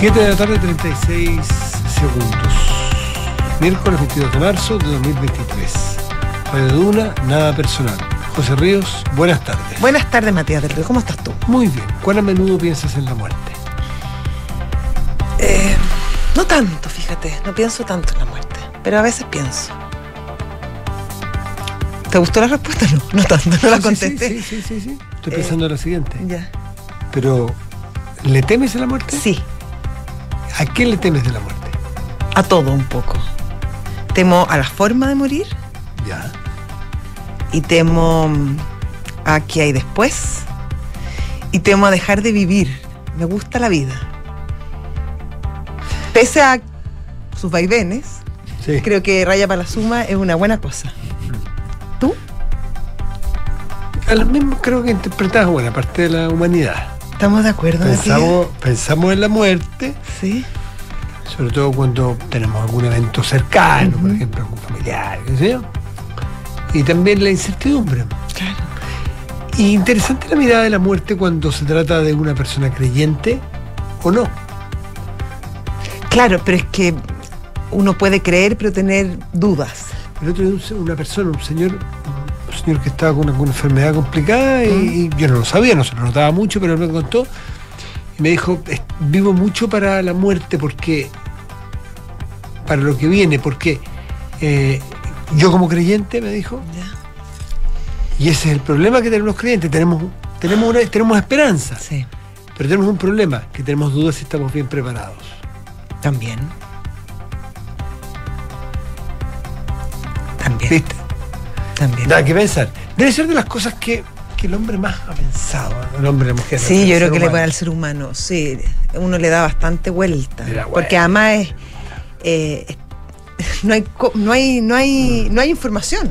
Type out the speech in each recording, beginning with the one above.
7 de la tarde, 36 segundos. Miércoles 22 de marzo de 2023. Radio Duna, nada personal. José Ríos, buenas tardes. Buenas tardes, Matías del Río. ¿Cómo estás tú? Muy bien. ¿Cuán a menudo piensas en la muerte? Eh, no tanto, fíjate. No pienso tanto en la muerte. Pero a veces pienso. ¿Te gustó la respuesta? No, no tanto. No la Sí, contesté. Sí, sí, sí, sí. Estoy Eh, pensando en la siguiente. Ya. Pero, ¿le temes a la muerte? Sí, ¿A qué le temes de la muerte? a todo un poco. Temo a la forma de morir Ya. y temo mm, a qué hay después y temo a dejar de vivir. Me gusta la vida. Pese a sus vaivenes, Sí. creo que Raya para la Suma es una buena cosa. ¿Tú? A lo mismo creo que interpretas buena parte de la humanidad. ¿Estamos de acuerdo? Pensamos, pensamos en la muerte, Sí. sobre todo cuando tenemos algún evento cercano, por ejemplo, algún familiar, qué sé yo. Y también la incertidumbre. Claro. Y interesante la mirada de la muerte cuando se trata de una persona creyente o no. Claro, pero es que uno puede creer pero tener dudas. El otro día una persona, un señor, señor que estaba con alguna enfermedad complicada y, y yo no lo sabía, no se lo notaba mucho, pero me contó y me dijo, "Es- vivo mucho para la muerte porque, para lo que viene, porque eh, yo como creyente, me dijo, y ese es el problema que tenemos los creyentes, tenemos, tenemos, una, tenemos esperanza, Sí, pero tenemos un problema, que tenemos dudas si estamos bien preparados. también. También. ¿Viste? También. Nada que pensar. Debe ser de las cosas que, que el hombre más ha pensado, el hombre y la mujer. Sí, el yo creo que le puede al ser humano, sí. Uno le da bastante vuelta. Porque además es, eh, es- no, hay, no, hay, no, hay, no hay información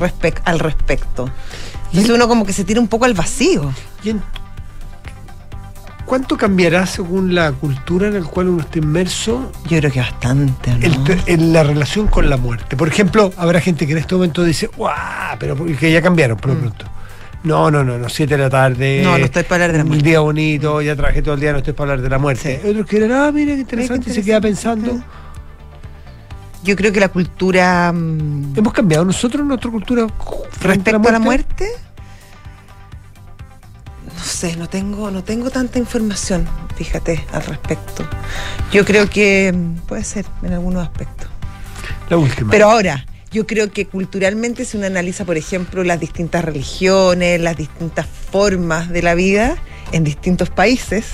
respec- al respecto. Entonces uno como que se tira un poco al vacío. ¿Y en- ¿Cuánto cambiará según la cultura en la cual uno está inmerso Yo creo que bastante, ¿o ¿no? el en la relación con la muerte? Por ejemplo, habrá gente que en este momento dice, ¡guau! Pero que ya cambiaron por lo Mm. pronto. No, no, no, no, 7 de la tarde. No, no estoy para hablar de la Un muerte. día bonito, ya trabajé todo el día, no estoy para hablar de la muerte. Sí. Otros que dirán, ah, mira qué interesante, y se queda pensando. Yo creo que la cultura mm, ¿Hemos cambiado nosotros nuestra cultura frente respecto a la muerte, sé, no tengo, no tengo tanta información, fíjate, al respecto. Yo creo que mm, puede ser en algunos aspectos. La última. Pero ahora, yo creo que culturalmente si uno analiza, por ejemplo, las distintas religiones, las distintas formas de la vida en distintos países,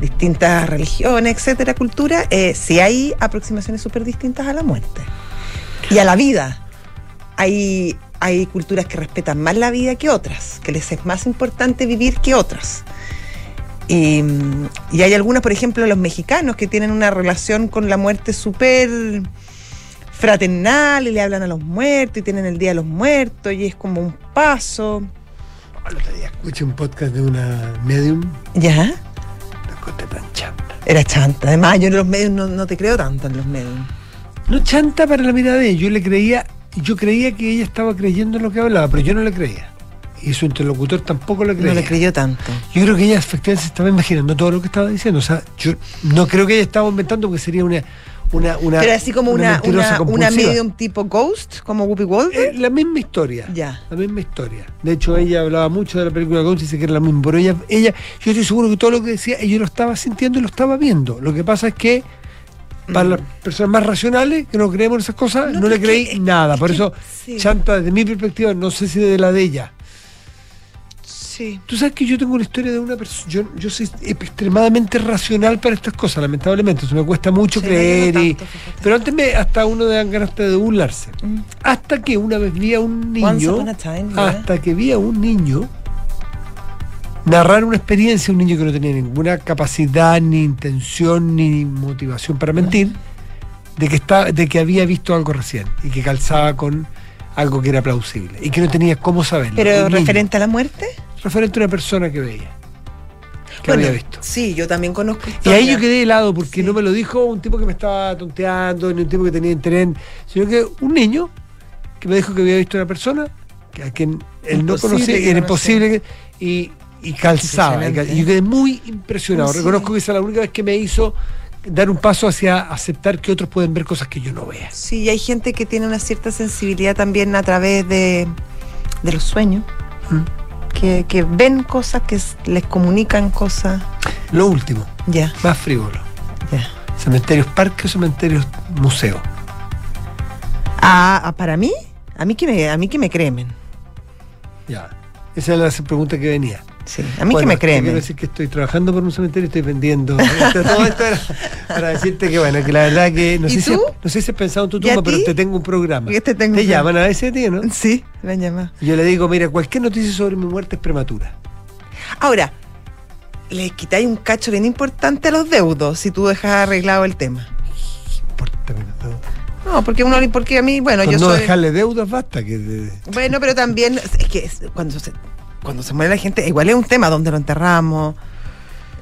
distintas religiones, etcétera, cultura, eh, sí hay aproximaciones súper distintas a la muerte y a la vida. Hay, hay culturas que respetan más la vida que otras, que les es más importante vivir que otras. Y, y hay algunas, por ejemplo, los mexicanos que tienen una relación con la muerte súper fraternal y le hablan a los muertos y tienen el Día de los Muertos y es como un paso. El otro día escuché un podcast de una medium, ¿Ya? la cosa tan chanta. Era chanta. Además, yo en los medios no, no te creo tanto en los medios. No chanta para la mirada de ella. Yo le creía, yo creía que ella estaba creyendo en lo que hablaba, pero yo no le creía. Y su interlocutor tampoco le creía. No le creyó tanto. Yo creo que ella efectivamente se estaba imaginando todo lo que estaba diciendo. O sea, yo no creo que ella estaba inventando porque sería una. una, una Pero así como una, una, una medium tipo ghost, como Whoopi Goldberg. Eh, la misma historia. Ya. La misma historia. De hecho, ella hablaba mucho de la película Ghost y dice que era la misma. Pero ella, ella, yo estoy seguro que todo lo que decía, ella lo estaba sintiendo y lo estaba viendo. Lo que pasa es que para las personas más racionales que no creemos en esas cosas, Mm. No, no, le que- creí nada. Por que- eso, sí. chanta desde mi perspectiva, no sé si de la de ella. Sí. Tú sabes que yo tengo una historia de una persona. Yo, yo soy extremadamente racional para estas cosas, lamentablemente. Eso me cuesta mucho Sí, creer. no, y- tanto, pero antes me, hasta uno de dan ganas de burlarse. Mm. Hasta que una vez vi a un Once niño. upon a time, yeah. hasta que vi a un niño narrar una experiencia, un niño que no tenía ninguna capacidad, ni intención, ni motivación para mentir, de que, está, de que había visto algo recién y que calzaba con algo que era plausible y que no tenía cómo saberlo. Pero niño. referente a la muerte. referente a una persona que veía, que Bueno, había visto. Sí, yo también conozco Y ahí yo quedé helado porque Sí. no me lo dijo un tipo que me estaba tonteando, ni un tipo que tenía interés, sino que un niño que me dijo que había visto a una persona que a quien él no conocía, que y era imposible que, y, y calzaba. Y, cal- y yo quedé muy impresionado. Sí. Reconozco que esa es la única vez que me hizo dar un paso hacia aceptar que otros pueden ver cosas que yo no vea. Sí, y hay gente que tiene una cierta sensibilidad también a través de, de los sueños, Mm. que, que ven cosas, que les comunican cosas. Lo último, Ya, más frívolo. ya. Cementerios parques o cementerios museos. Ah, ah, para mí, a mí que me, a mí que me cremen. Ya. Esa es la pregunta que venía. Sí, a mí Bueno, que me te Quiero decir que estoy trabajando por un cementerio y estoy vendiendo. Esto- Todo esto era para decirte que, bueno, que la verdad que. No, ¿Y sé, si, tú? no sé si has pensado en tu ¿Y a tumba, pero te tengo un programa. ¿Qué te tengo Te un llaman a veces a ti, ¿no? Sí, me han llamado. Yo le digo, mira, cualquier noticia sobre mi muerte es prematura. Ahora, le quitáis un cacho bien importante a los deudos si tú dejas arreglado el tema. No, porque uno, porque a mí, bueno, Con yo no soy. dejarle deudas basta. que Bueno, pero también es que cuando se, cuando se muere la gente, igual es un tema donde lo enterramos.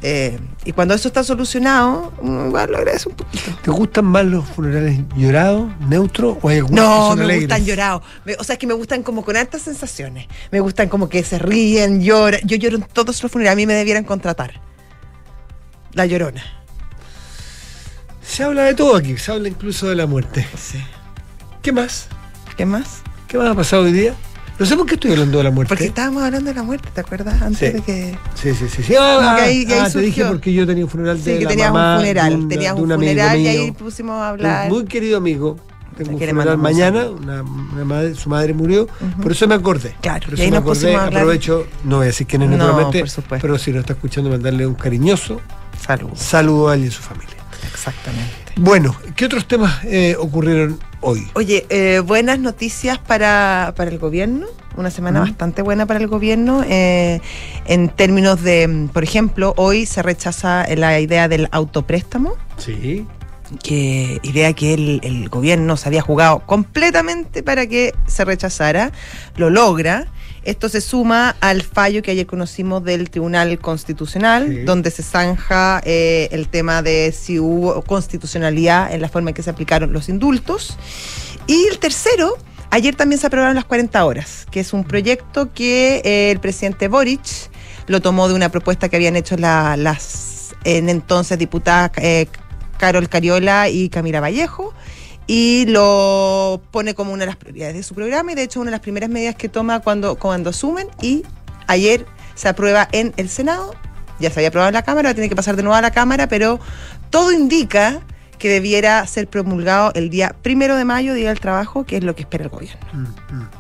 eh, y cuando eso está solucionado, uno igual lo agradece un poquito. ¿Te gustan más los funerales llorados, neutros o hay algunos que No, son me alegres? gustan llorados. O sea, es que me gustan como con altas sensaciones. Me gustan como que se ríen, lloran. Yo lloro en todos los funerales. A mí me debieran contratar. La llorona. Se habla de todo aquí, se habla incluso de la muerte. Sí. ¿Qué más? ¿Qué más? ¿Qué más ha pasado hoy día? No sé por qué estoy hablando de la muerte. Porque estábamos hablando de la muerte, ¿te acuerdas? Antes Sí. de que. Sí, sí, sí. sí. Ah, ah, ahí- ah, te dije porque yo tenía un funeral de Sí, que la tenías mamá un funeral. un, tenías un funeral y ahí pusimos a hablar. un muy querido amigo. Tengo un funeral mañana, una, una madre, su madre murió, por eso me acordé. Claro, por y eso ahí me nos acordé, aprovecho, no voy a decir quién es No, naturalmente, por supuesto. pero si nos está escuchando, mandarle un cariñoso Salud. saludo a él y a su familia. Exactamente. Bueno, ¿qué otros temas eh, ocurrieron hoy? Oye, eh, buenas noticias para, para el gobierno. Una semana bastante buena para el gobierno. eh, en términos de, por ejemplo, hoy se rechaza la idea del autopréstamo. Sí. que idea que el, el gobierno se había jugado completamente para que se rechazara, lo logra. Esto se suma al fallo que ayer conocimos del Tribunal Constitucional, Sí. donde se zanja eh, el tema de si hubo constitucionalidad en la forma en que se aplicaron los indultos. Y el tercero, ayer también se aprobaron las 40 horas, que es un proyecto que eh, el presidente Boric lo tomó de una propuesta que habían hecho la- las en entonces diputadas eh, Carol Cariola y Camila Vallejo y lo pone como una de las prioridades de su programa y de hecho una de las primeras medidas que toma cuando, cuando asumen y ayer se aprueba en el Senado, ya se había aprobado en la Cámara, tiene que pasar de nuevo a la Cámara, pero todo indica que debiera ser promulgado el día primero de mayo, Día del Trabajo, que es lo que espera el gobierno. Mm, mm, mm.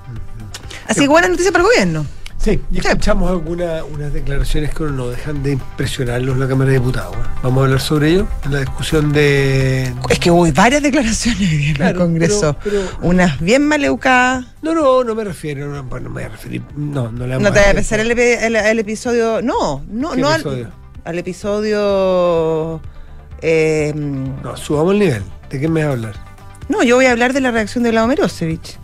Así que buena noticia para el gobierno. Sí, y escuchamos algunas unas declaraciones que no dejan de impresionarlos la Cámara de Diputados. ¿eh? Vamos a hablar sobre ello en la discusión de... Es que hubo varias declaraciones en el Congreso. pero- pero- Unas bien maleucadas. No, no, no me refiero, no, bueno, no me voy a referir, no, no le No te voy a pensar el, epi- el- el episodio. No, no, ¿Qué no episodio? Al, al episodio. eh, No, subamos el nivel. ¿De qué me vas a hablar? no, yo voy a hablar de la reacción de Vlado Mirosevich.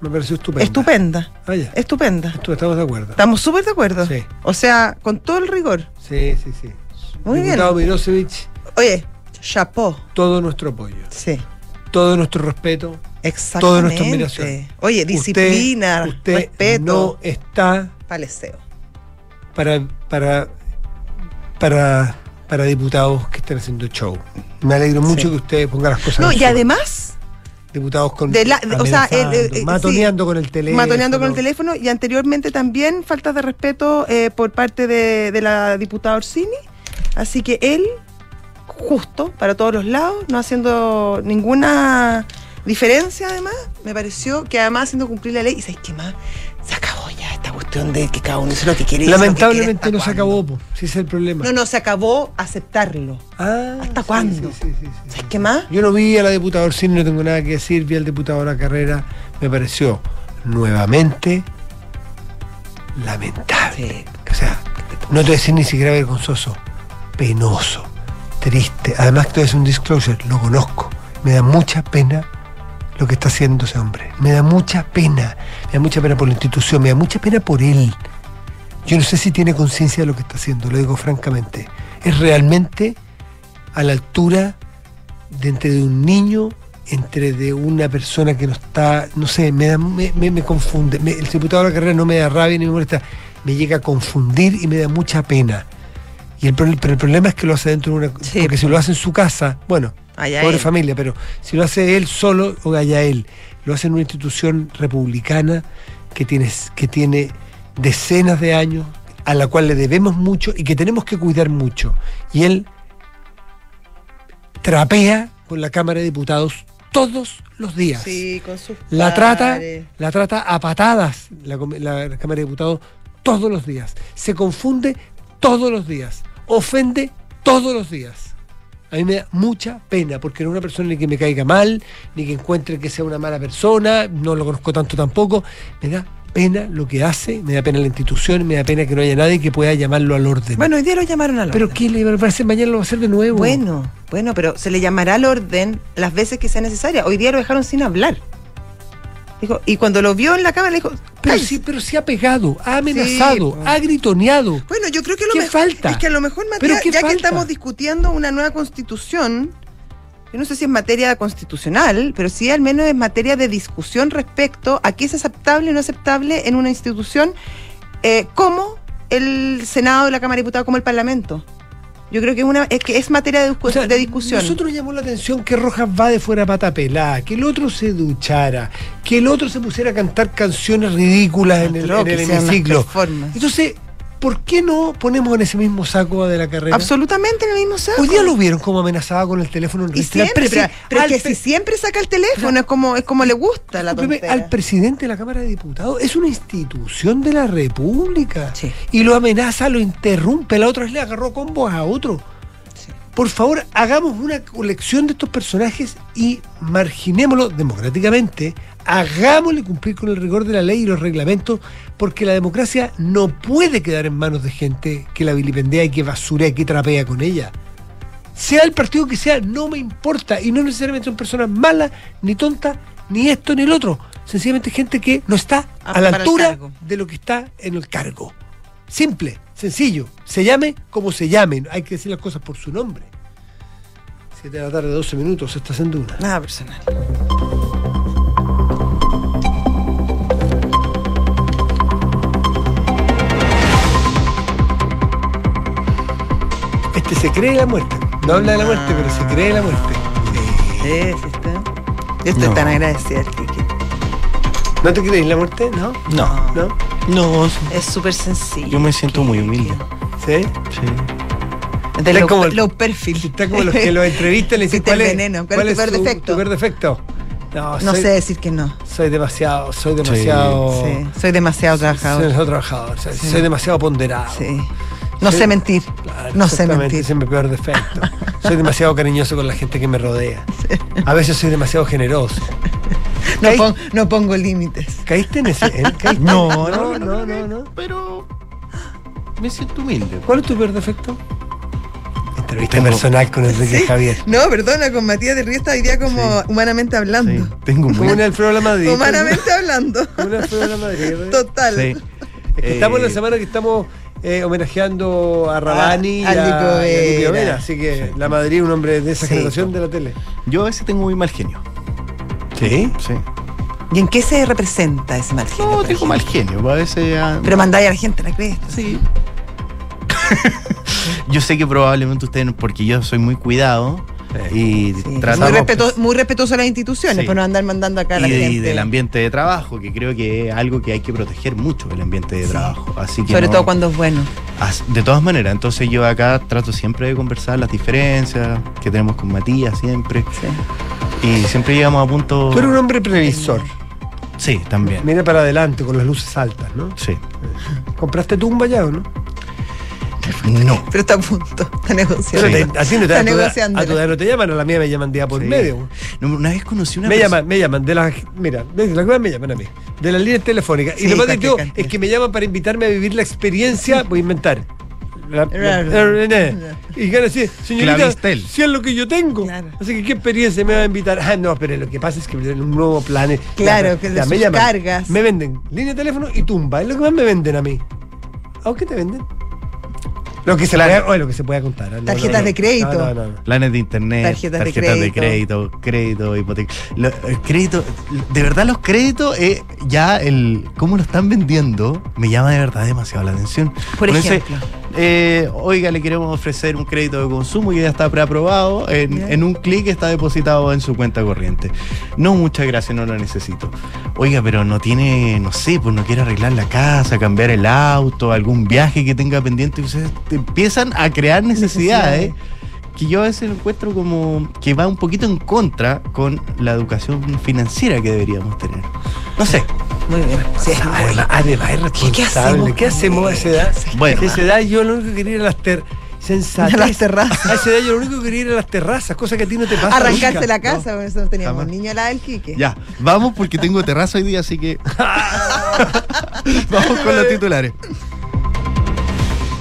Me pareció estupendo. Estupenda. Ah, ya. Estupenda. Estu- Estamos de acuerdo. Estamos súper de acuerdo. Sí. O sea, con todo el rigor. Sí, sí, sí. Muy bien. Diputado Mirosevich, Oye, chapeau. todo nuestro apoyo, Sí. todo nuestro respeto. Exactamente. Toda nuestra admiración. Oye, disciplina, Usted, usted respeto. no está Paleseo. para, para, para, para diputados que están haciendo show. Me alegro mucho Sí. que usted ponga las cosas No, en y su- además, diputados con de la- o sea, el- amenazando, el- matoneando con el teléfono. matoneando con el teléfono y anteriormente también faltas de respeto eh, por parte de, de la diputada Orsini. Así que él, justo para todos los lados, no haciendo ninguna diferencia además, me pareció que además haciendo cumplir la ley, y ¿sabes qué más? Se acabó esta cuestión de que cada uno dice lo que quiere. lo que quiere, Lamentablemente ¿hasta no se acabó, po. si ese es el problema. No, no, se acabó aceptarlo. Ah, ¿Hasta sí, cuándo? sí, sí. ¿Sabes qué más? Yo no vi a la diputada Orsini, no tengo nada que decir, vi al diputado la carrera, me pareció nuevamente lamentable. O sea, no te voy a decir ni siquiera vergonzoso, penoso, triste. Además, voy a decir un disclosure, lo conozco. Me da mucha pena lo que está haciendo ese hombre. Me da mucha pena. Me da mucha pena por la institución, me da mucha pena por él. Yo no sé si tiene conciencia de lo que está haciendo, lo digo francamente. Es realmente a la altura de entre de un niño, entre de una persona que no está, no sé, me, da, me, me- me confunde. Me- el diputado de la carrera no me da rabia ni me molesta. me llega a confundir y me da mucha pena. Y el, pero el problema es que lo hace dentro de una... Sí, porque si lo hace en su casa, bueno, Pobre familia, pero si lo hace él solo o allá él, lo hace en una institución republicana que tiene, que tiene decenas de años, a la cual le debemos mucho y que tenemos que cuidar mucho. Y él trapea con la Cámara de Diputados todos los días. Sí, con sus La trata, la trata a patadas la Cámara de Diputados todos los días. Se confunde todos los días. Ofende todos los días. A mí me da mucha pena, porque no es una persona ni que me caiga mal, ni que encuentre que sea una mala persona, no lo conozco tanto tampoco. Me da pena lo que hace, me da pena la institución, me da pena que no haya nadie que pueda llamarlo al orden. Bueno, hoy día lo llamaron al pero orden. ¿qué le va a hacer mañana? Lo va a hacer de nuevo. Bueno, bueno, pero se le llamará al orden las veces que sea necesaria. Hoy día lo dejaron sin hablar. Dijo, y cuando lo vio en la cámara le dijo, Pero "Cállese". sí, pero sí ha pegado, ha amenazado, ha gritoneado. Bueno, yo creo que lo ¿Qué mejor falta? es que a lo mejor, ¿Pero Matías, qué ya que estamos discutiendo una nueva constitución, yo no sé si es materia constitucional, pero sí al menos es materia de discusión respecto a qué es aceptable o no aceptable en una institución eh, como el Senado, la Cámara de Diputados, como el Parlamento. Yo creo que es, una, es, que es materia de, O sea, de discusión. Nosotros llamó la atención que Rojas va de fuera pata pelada, que el otro se duchara, que el otro se pusiera a cantar canciones ridículas en el, en el hemiciclo. Entonces, ¿por qué no ponemos en ese mismo saco de la carrera? Absolutamente en el mismo saco. Hoy día lo vieron como amenazaba con el teléfono en Y siempre, pero, pero es que si siempre saca el teléfono, es como, es como le gusta la tontera. al presidente de la Cámara de Diputados es una institución de la República Sí. y lo amenaza, lo interrumpe. La otra vez le agarró combos a otro. Sí. Por favor, hagamos una colección de estos personajes y marginémoslo democráticamente. Hagámosle cumplir con el rigor de la ley y los reglamentos, porque la democracia no puede quedar en manos de gente que la vilipendea y que basurea y que trapea con ella. Sea el partido que sea, no me importa. Y no necesariamente son personas malas, ni tontas, ni esto ni el otro. Sencillamente gente que no está a la altura de lo que está en el cargo. Simple, sencillo. Se llame como se llame. Hay que decir las cosas por su nombre. 7 de la tarde, 12 minutos, estás en Duna. Nada personal. Se cree la muerte. No habla de la muerte, pero se cree la muerte. Sí, sí está. Yo estoy No. tan agradecida, Kiki. ¿No te creéis la muerte? ¿No? No, ¿No? no, Es súper sencillo. yo me siento muy humilde. ¿Sí? Sí. De Está como- low perfil. Está como los que lo entrevistan y le dicen cuál es, veneno. ¿Cuál es tu peor defecto? tu peor defecto? No, No soy, sé decir que no. soy demasiado, soy demasiado. Sí, soy demasiado Soy trabajador. demasiado trabajador, soy, Sí. soy demasiado ponderado. Sí. No Sí. sé mentir. Claro, No sé mentir. Ese es mi peor defecto. Soy demasiado cariñoso con la gente que me rodea. A veces soy demasiado generoso. No, Caí- pon- no pongo límites. ¿Caíste en ese? en- caíste? No, no, no, no, no. Pero me siento humilde. ¿Cuál es tu peor defecto? Entrevista Tengo- personal con Enrique Javier. No, perdona, con Matías de hoy día como Sí. humanamente hablando. Sí, tengo muy... el Alfredo de la Madrid. Humanamente hablando. Como el Alfredo de la Madrid. Total. Sí. Es que estamos en la Eh, semana que estamos eh, homenajeando a Rabani A- y a y Vera. Así que la Madrid es un hombre de esa Sí. generación de la tele. Yo a veces tengo muy mal genio. ¿Sí? Sí. ¿Y en qué se representa ese mal genio? No, tengo ejemplo? mal genio. A veces. ah, Pero mandáis a la gente la cresta. Sí. yo sé que probablemente ustedes, porque yo soy muy cuidado y Sí, muy, respeto- muy respetuoso a las instituciones, Sí. por no andar mandando acá a la y, gente. y del ambiente de trabajo, que creo que es algo que hay que proteger mucho, el ambiente de Sí. trabajo. Así que Sobre no- todo cuando es bueno. De todas maneras, entonces yo acá trato siempre de conversar las diferencias que tenemos con Matías siempre. Sí. Y siempre llegamos a punto. Tú eres un hombre previsor. Sí, también. Mira para adelante con las luces altas, ¿no? Sí. ¿Compraste tumba ya o no? No. Pero está a punto, está Pero negociando. te- a ti no te, Está a tu edad- negociando. a tu edad no te llaman, a la mía me llaman día por Sí. medio. No, Una vez conocí una Me persona- llaman, me llaman de las, mira, de las cosas me llaman a mí, de las líneas telefónicas. Sí, y lo más cantidad. es que me llaman para invitarme a vivir la experiencia, voy a inventar. La- la- y a decir, señorita, Clavistel. si es lo que yo tengo. Claro. Así que, ¿qué experiencia me va a invitar? Ah, no, pero lo que pasa es que me tienen un nuevo plan. Claro, que de sus cargas. Me venden línea de teléfono y tumba. Es lo que más me venden a mí. ¿A qué te venden? Lo que se puede, oye, lo que se pueda contar. ¿eh? No, Tarjetas no, no. de crédito. No, no, no. Planes de internet, Tarjetas de tarjetas de crédito. crédito, crédito, hipoteca. Lo- el crédito, de verdad los créditos, eh, ya el cómo lo están vendiendo, me llama de verdad demasiado la atención. Por Con ese, ejemplo. Eh, oiga, le queremos ofrecer un crédito de consumo que ya está preaprobado, en, en un clic está depositado en su cuenta corriente. No, muchas gracias, no lo necesito. Oiga, pero no tiene, no sé, pues no quiere arreglar la casa, cambiar el auto, algún viaje que tenga pendiente, y ustedes te empiezan a crear necesidades Necesidades. Que yo a veces encuentro como que va un poquito en contra con la educación financiera que deberíamos tener. No sé. Muy bien. Sí, es muy- Además, además es responsable. ¿Qué hacemos ¿Qué hacemos a esa edad? Bueno. a esa edad yo lo único que quería ir a las ter sensatez. A las terrazas. A esa edad yo lo único que quería ir a las terrazas, cosa que a ti no te pasa. Arrancarse nunca. la casa, por eso teníamos Jamás. niño al lado del Quique. Ya, vamos porque tengo terraza hoy día, así que vamos con los titulares.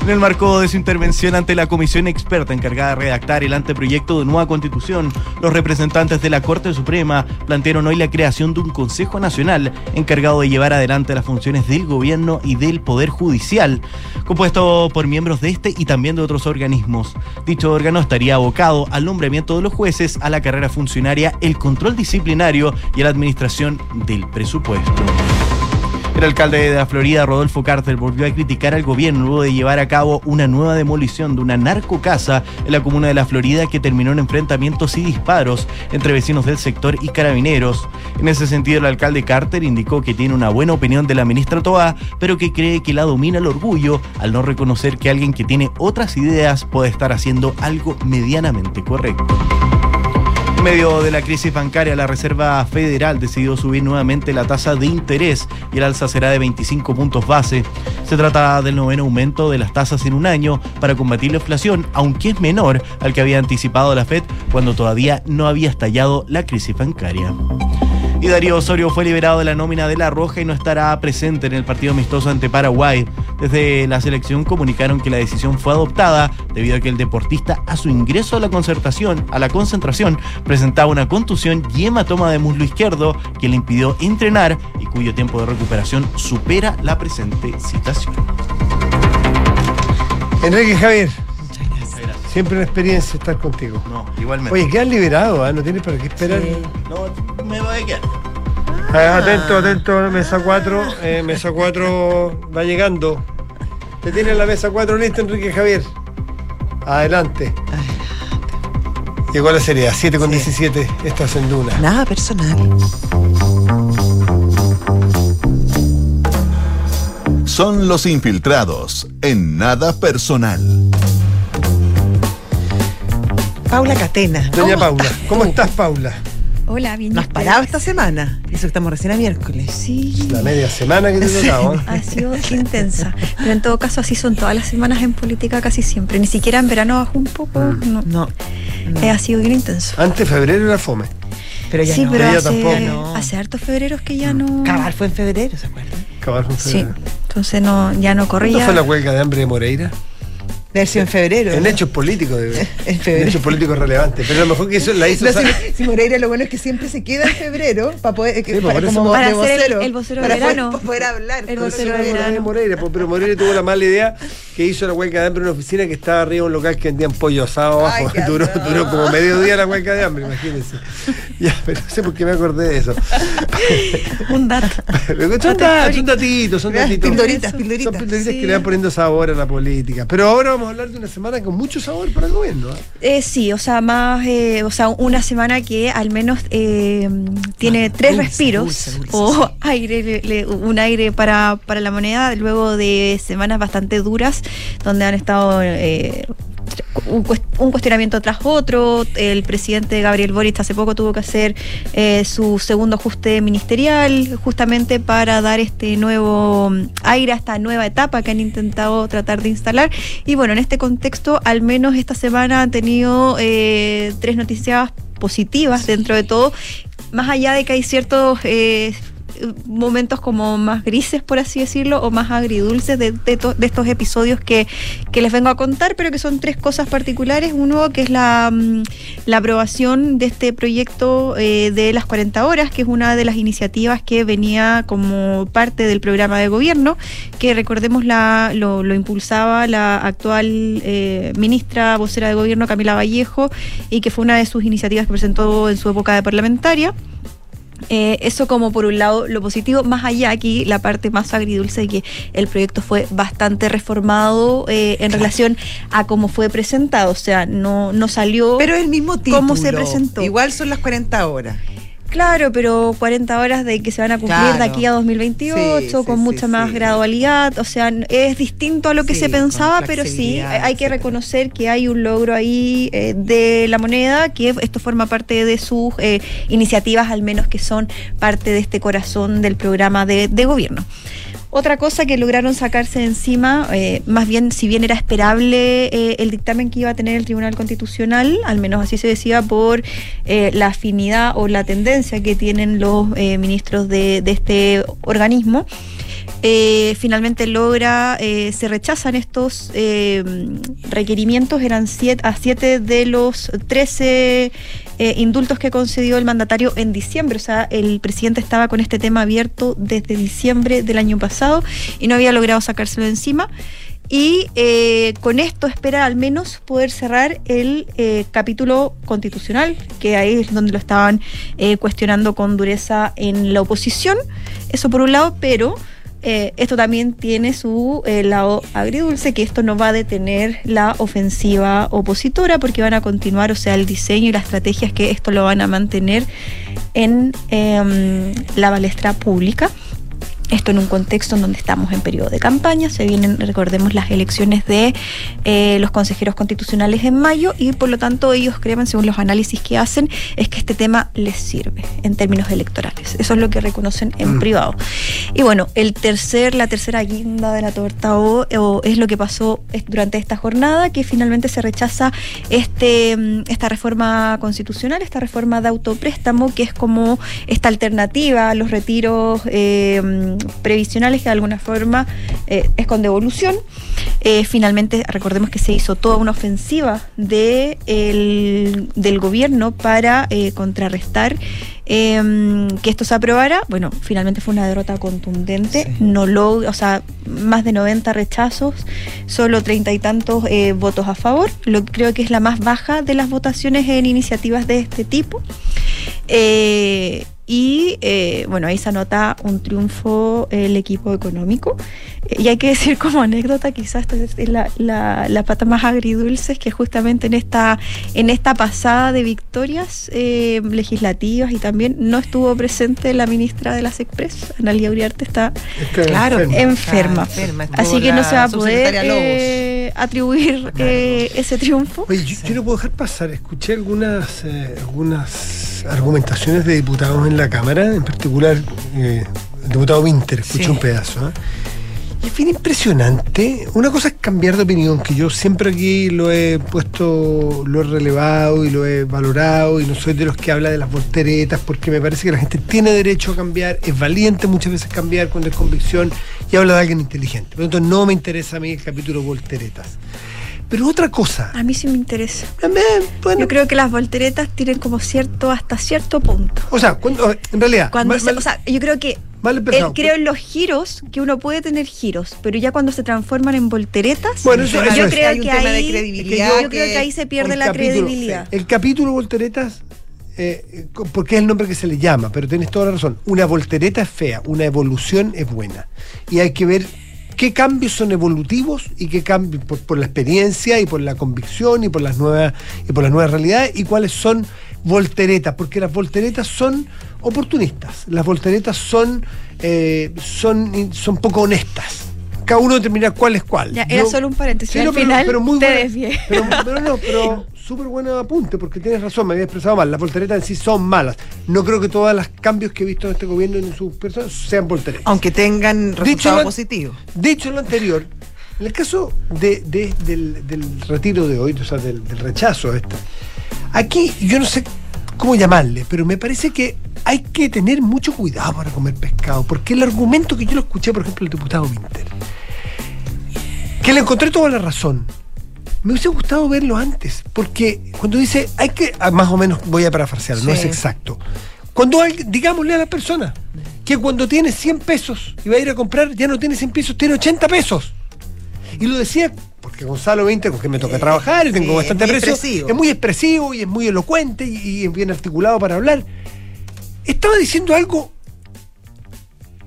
En el marco de su intervención ante la comisión experta encargada de redactar el anteproyecto de nueva constitución, los representantes de la Corte Suprema plantearon hoy la creación de un Consejo Nacional encargado de llevar adelante las funciones del gobierno y del Poder Judicial, compuesto por miembros de este y también de otros organismos. Dicho órgano estaría abocado al nombramiento de los jueces, a la carrera funcionaria, el control disciplinario y a la administración del presupuesto. El alcalde de la Florida, Rodolfo Carter, volvió a criticar al gobierno luego de llevar a cabo una nueva demolición de una narcocasa en la comuna de la Florida que terminó en enfrentamientos y disparos entre vecinos del sector y carabineros. En ese sentido, el alcalde Carter indicó que tiene una buena opinión de la ministra Toa, pero que cree que la domina el orgullo al no reconocer que alguien que tiene otras ideas puede estar haciendo algo medianamente correcto. En medio de la crisis bancaria, la Reserva Federal decidió subir nuevamente la tasa de interés y el alza será de 25 puntos base. Se trata del noveno aumento de las tasas en un año para combatir la inflación, aunque es menor al que había anticipado la Fed cuando todavía no había estallado la crisis bancaria. Y Darío Osorio fue liberado de la nómina de La Roja y no estará presente en el partido amistoso ante Paraguay. Desde la selección comunicaron que la decisión fue adoptada debido a que el deportista a su ingreso a la concertación, a la concentración, presentaba una contusión y hematoma de muslo izquierdo que le impidió entrenar y cuyo tiempo de recuperación supera la presente citación. Enrique Javier. Siempre una experiencia estar contigo. No, igualmente. Oye, quedan liberados, ¿ah? No tienes para qué esperar. Sí. no, me voy a quedar. Ah, atento, atento, mesa 4. mesa 4 va llegando. Te tiene la mesa 4 lista, Enrique Javier. Adelante. Llegó la seriedad, 7 con Sí. 17. Estás en Duna. Nada personal. Son los infiltrados en nada personal. Paula Catena. Doña Paula, ¿cómo estás, Paula? Hola, bien. ¿No has ¿y parado esta semana? Eso que estamos recién a miércoles. Sí. La media semana que te he tocado. ¿eh? Ha sido intensa. Pero en todo caso, así son todas las semanas en política casi siempre. Ni siquiera en verano bajó un poco. Mm. No. No. no. Eh, ha sido bien intenso. Antes de febrero era fome. pero ya sí, no. pero hace, tampoco. No. hace hartos febreros que ya no. Cabal fue en febrero, ¿se acuerdan? Acabar con Sí. febrero. Entonces no, ya no ¿Cuándo corría. fue la huelga de hambre de Moreira? Sido en febrero. En ¿no? hechos políticos, de, En febrero. en hechos políticos relevantes. Pero a lo mejor que eso la hizo. No, si, si Moreira lo bueno es que siempre se queda en febrero para poder, eh, que- Sí, pues, para, como Para el- vocero, el vocero para de poder- verano. para poder hablar. El vocero de era- verano. Moreira, pues, pero Moreira tuvo la mala idea que hizo la huelga de hambre en una oficina que estaba arriba de un local que vendían pollo asado abajo. duró, como medio día la huelga de hambre, imagínense. Ya, pero no sé por qué me acordé de eso. Un dato. Son, datos, son datitos, son datitos. Pildoritas, pildoritas. Son pildoritas Sí. que le van poniendo sabor a la política. Pero ahora vamos a hablar de una semana con mucho sabor para el gobierno. ¿ah? Eh, sí, o sea, más, eh, o sea, una semana que al menos eh, tiene tres dulce, respiros dulce, dulce, o sí. aire, le- le- un aire para, para la moneda luego de semanas bastante duras donde han estado eh, un, cues- un cuestionamiento tras otro. El presidente Gabriel Boric hace poco tuvo que hacer eh, su segundo ajuste ministerial justamente para dar este nuevo mm, aire a esta nueva etapa que han intentado tratar de instalar. Y bueno, en este contexto, al menos esta semana han tenido eh, tres noticias positivas dentro de todo, más allá de que hay ciertos... eh, momentos como más grises, por así decirlo, o más agridulces de, de, to- de estos episodios que, que les vengo a contar, pero que son tres cosas particulares. Uno, que es la, mm, la aprobación de este proyecto eh, de las 40 horas, que es una de las iniciativas que venía como parte del programa de gobierno, que recordemos la, lo, lo impulsaba la actual eh, ministra vocera de gobierno, Camila Vallejo, y que fue una de sus iniciativas que presentó en su época de parlamentaria. Eh, eso como por un lado lo positivo, más allá aquí la parte más agridulce de que el proyecto fue bastante reformado eh, en relación a cómo fue presentado, o sea, no, no salió... Pero el mismo título. ¿Cómo se presentó? Igual son las 40 horas. Claro, pero 40 horas de que se van a cumplir Claro. de aquí a 2028, Sí, sí, con sí, mucha más gradualidad, o sea, es distinto a lo que se pensaba, pero sí, flexibilidad, hay que reconocer que hay un logro ahí eh, de la moneda, que esto forma parte de sus eh, iniciativas, al menos que son parte de este corazón del programa de, de gobierno. Otra cosa que lograron sacarse de encima, eh, más bien si bien era esperable eh, el dictamen que iba a tener el Tribunal Constitucional, al menos así se decía por eh, la afinidad o la tendencia que tienen los eh, ministros de, de este organismo, eh, finalmente logra, eh, se rechazan estos eh, requerimientos, eran siete, a siete de los 13 eh, indultos que concedió el mandatario en diciembre, o sea, el presidente estaba con este tema abierto desde diciembre del año pasado y no había logrado sacárselo de encima. Y con esto espera al menos poder cerrar el capítulo constitucional, que ahí es donde lo estaban cuestionando con dureza en la oposición. Eso por un lado, pero eh, esto también tiene su eh, lado agridulce, que esto no va a detener la ofensiva opositora, porque van a continuar, o sea, el diseño y las estrategias que esto lo van a mantener en em, la balestra pública. Esto en un contexto en donde estamos en periodo de campaña, se vienen, recordemos, las elecciones de eh, los consejeros constitucionales en mayo y por lo tanto ellos creen, según los análisis que hacen, es que este tema les sirve en términos electorales. Eso es lo que reconocen en Mm. privado. Y bueno, el tercer, la tercera guinda de la torta o, o es lo que pasó durante esta jornada, que finalmente se rechaza este, mm, esta reforma constitucional, esta reforma de autopréstamo, que es como esta alternativa a los retiros eh, previsionales que de alguna forma eh, es con devolución. Eh, finalmente, recordemos que se hizo toda una ofensiva de el- del gobierno para eh, contrarrestar eh, que esto se aprobara. Bueno, finalmente fue una derrota contundente. Sí. No lo, o sea, más de 90 rechazos, solo treinta y tantos votos a favor. Lo creo que es la más baja de las votaciones en iniciativas de este tipo. Eh, y eh, bueno, ahí se anota un triunfo el equipo económico. Y hay que decir como anécdota, quizás esta es la, la- la pata más agridulce, es que justamente en esta, en esta pasada de victorias eh, legislativas y también no estuvo presente la ministra de las Express, Analia Uriarte, está Está Claro, enferma. Está enferma. Así que no se va a poder eh, atribuir eh, ese triunfo. Oye, yo, yo no puedo dejar pasar. Escuché algunas, eh, algunas argumentaciones de diputados en la Cámara, en particular eh, el diputado Winter, escuché Sí. un pedazo. Y es bien impresionante. Una cosa es cambiar de opinión, que yo siempre aquí lo he puesto, lo he relevado y lo he valorado, y no soy de los que habla de las volteretas, porque me parece que la gente tiene derecho a cambiar, es valiente muchas veces cambiar cuando es convicción y habla de alguien inteligente. Por lo tanto, no me interesa a mí el capítulo volteretas. Pero otra cosa, A mí sí me interesa. también, bueno, Yo creo que las volteretas tienen como cierto, hasta cierto punto. o sea, cuando- en realidad, Cuando mal- se- mal- o sea, yo creo que mal eh, empezado. creo en los giros que uno puede tener giros, pero ya cuando se transforman en volteretas, Bueno, eso- yo eso creo que ahí, credibilidad yo creo que ahí se pierde el la capítulo- credibilidad. El capítulo volteretas, eh, porque es el nombre que se le llama, pero tienes toda la razón. Una voltereta es fea, una evolución es buena. Y hay que ver qué cambios son evolutivos y qué cambios por, por la experiencia y por la convicción y por las nuevas y por las nuevas realidades y cuáles son volteretas, porque las volteretas son oportunistas, las volteretas son, eh, son, son poco honestas. Cada uno determina cuál es cuál. Ya, era Yo- solo un paréntesis, Sí, al no, pero- muy te buena- desvié. pero, pero no, pero súper buen apunte, porque tienes razón, me había expresado mal. Las volteretas en sí son malas. No creo que todos los cambios que he visto en este gobierno en sus personas sean volteretas. Aunque tengan resultados positivos. Dicho lo anterior, en el caso de, de- del, del retiro de hoy, o sea, del, del rechazo a esto, aquí yo no sé cómo llamarle, pero me parece que hay que tener mucho cuidado para comer pescado, porque el argumento que yo lo escuché, por ejemplo, el diputado Winter, que le encontré toda la razón. Me hubiese gustado verlo antes, porque cuando dice, hay que, ah, más o menos voy a parafrasear, no es exacto. Cuando hay, digámosle a la persona que cuando tiene 100 pesos y va a ir a comprar, ya no tiene 100 pesos, tiene 80 pesos. Y lo decía porque Gonzalo Winter, con quien me toca trabajar y tengo sí, bastante es muy aprecio, expresivo. es muy expresivo y es muy elocuente y, y es bien articulado para hablar. Estaba diciendo algo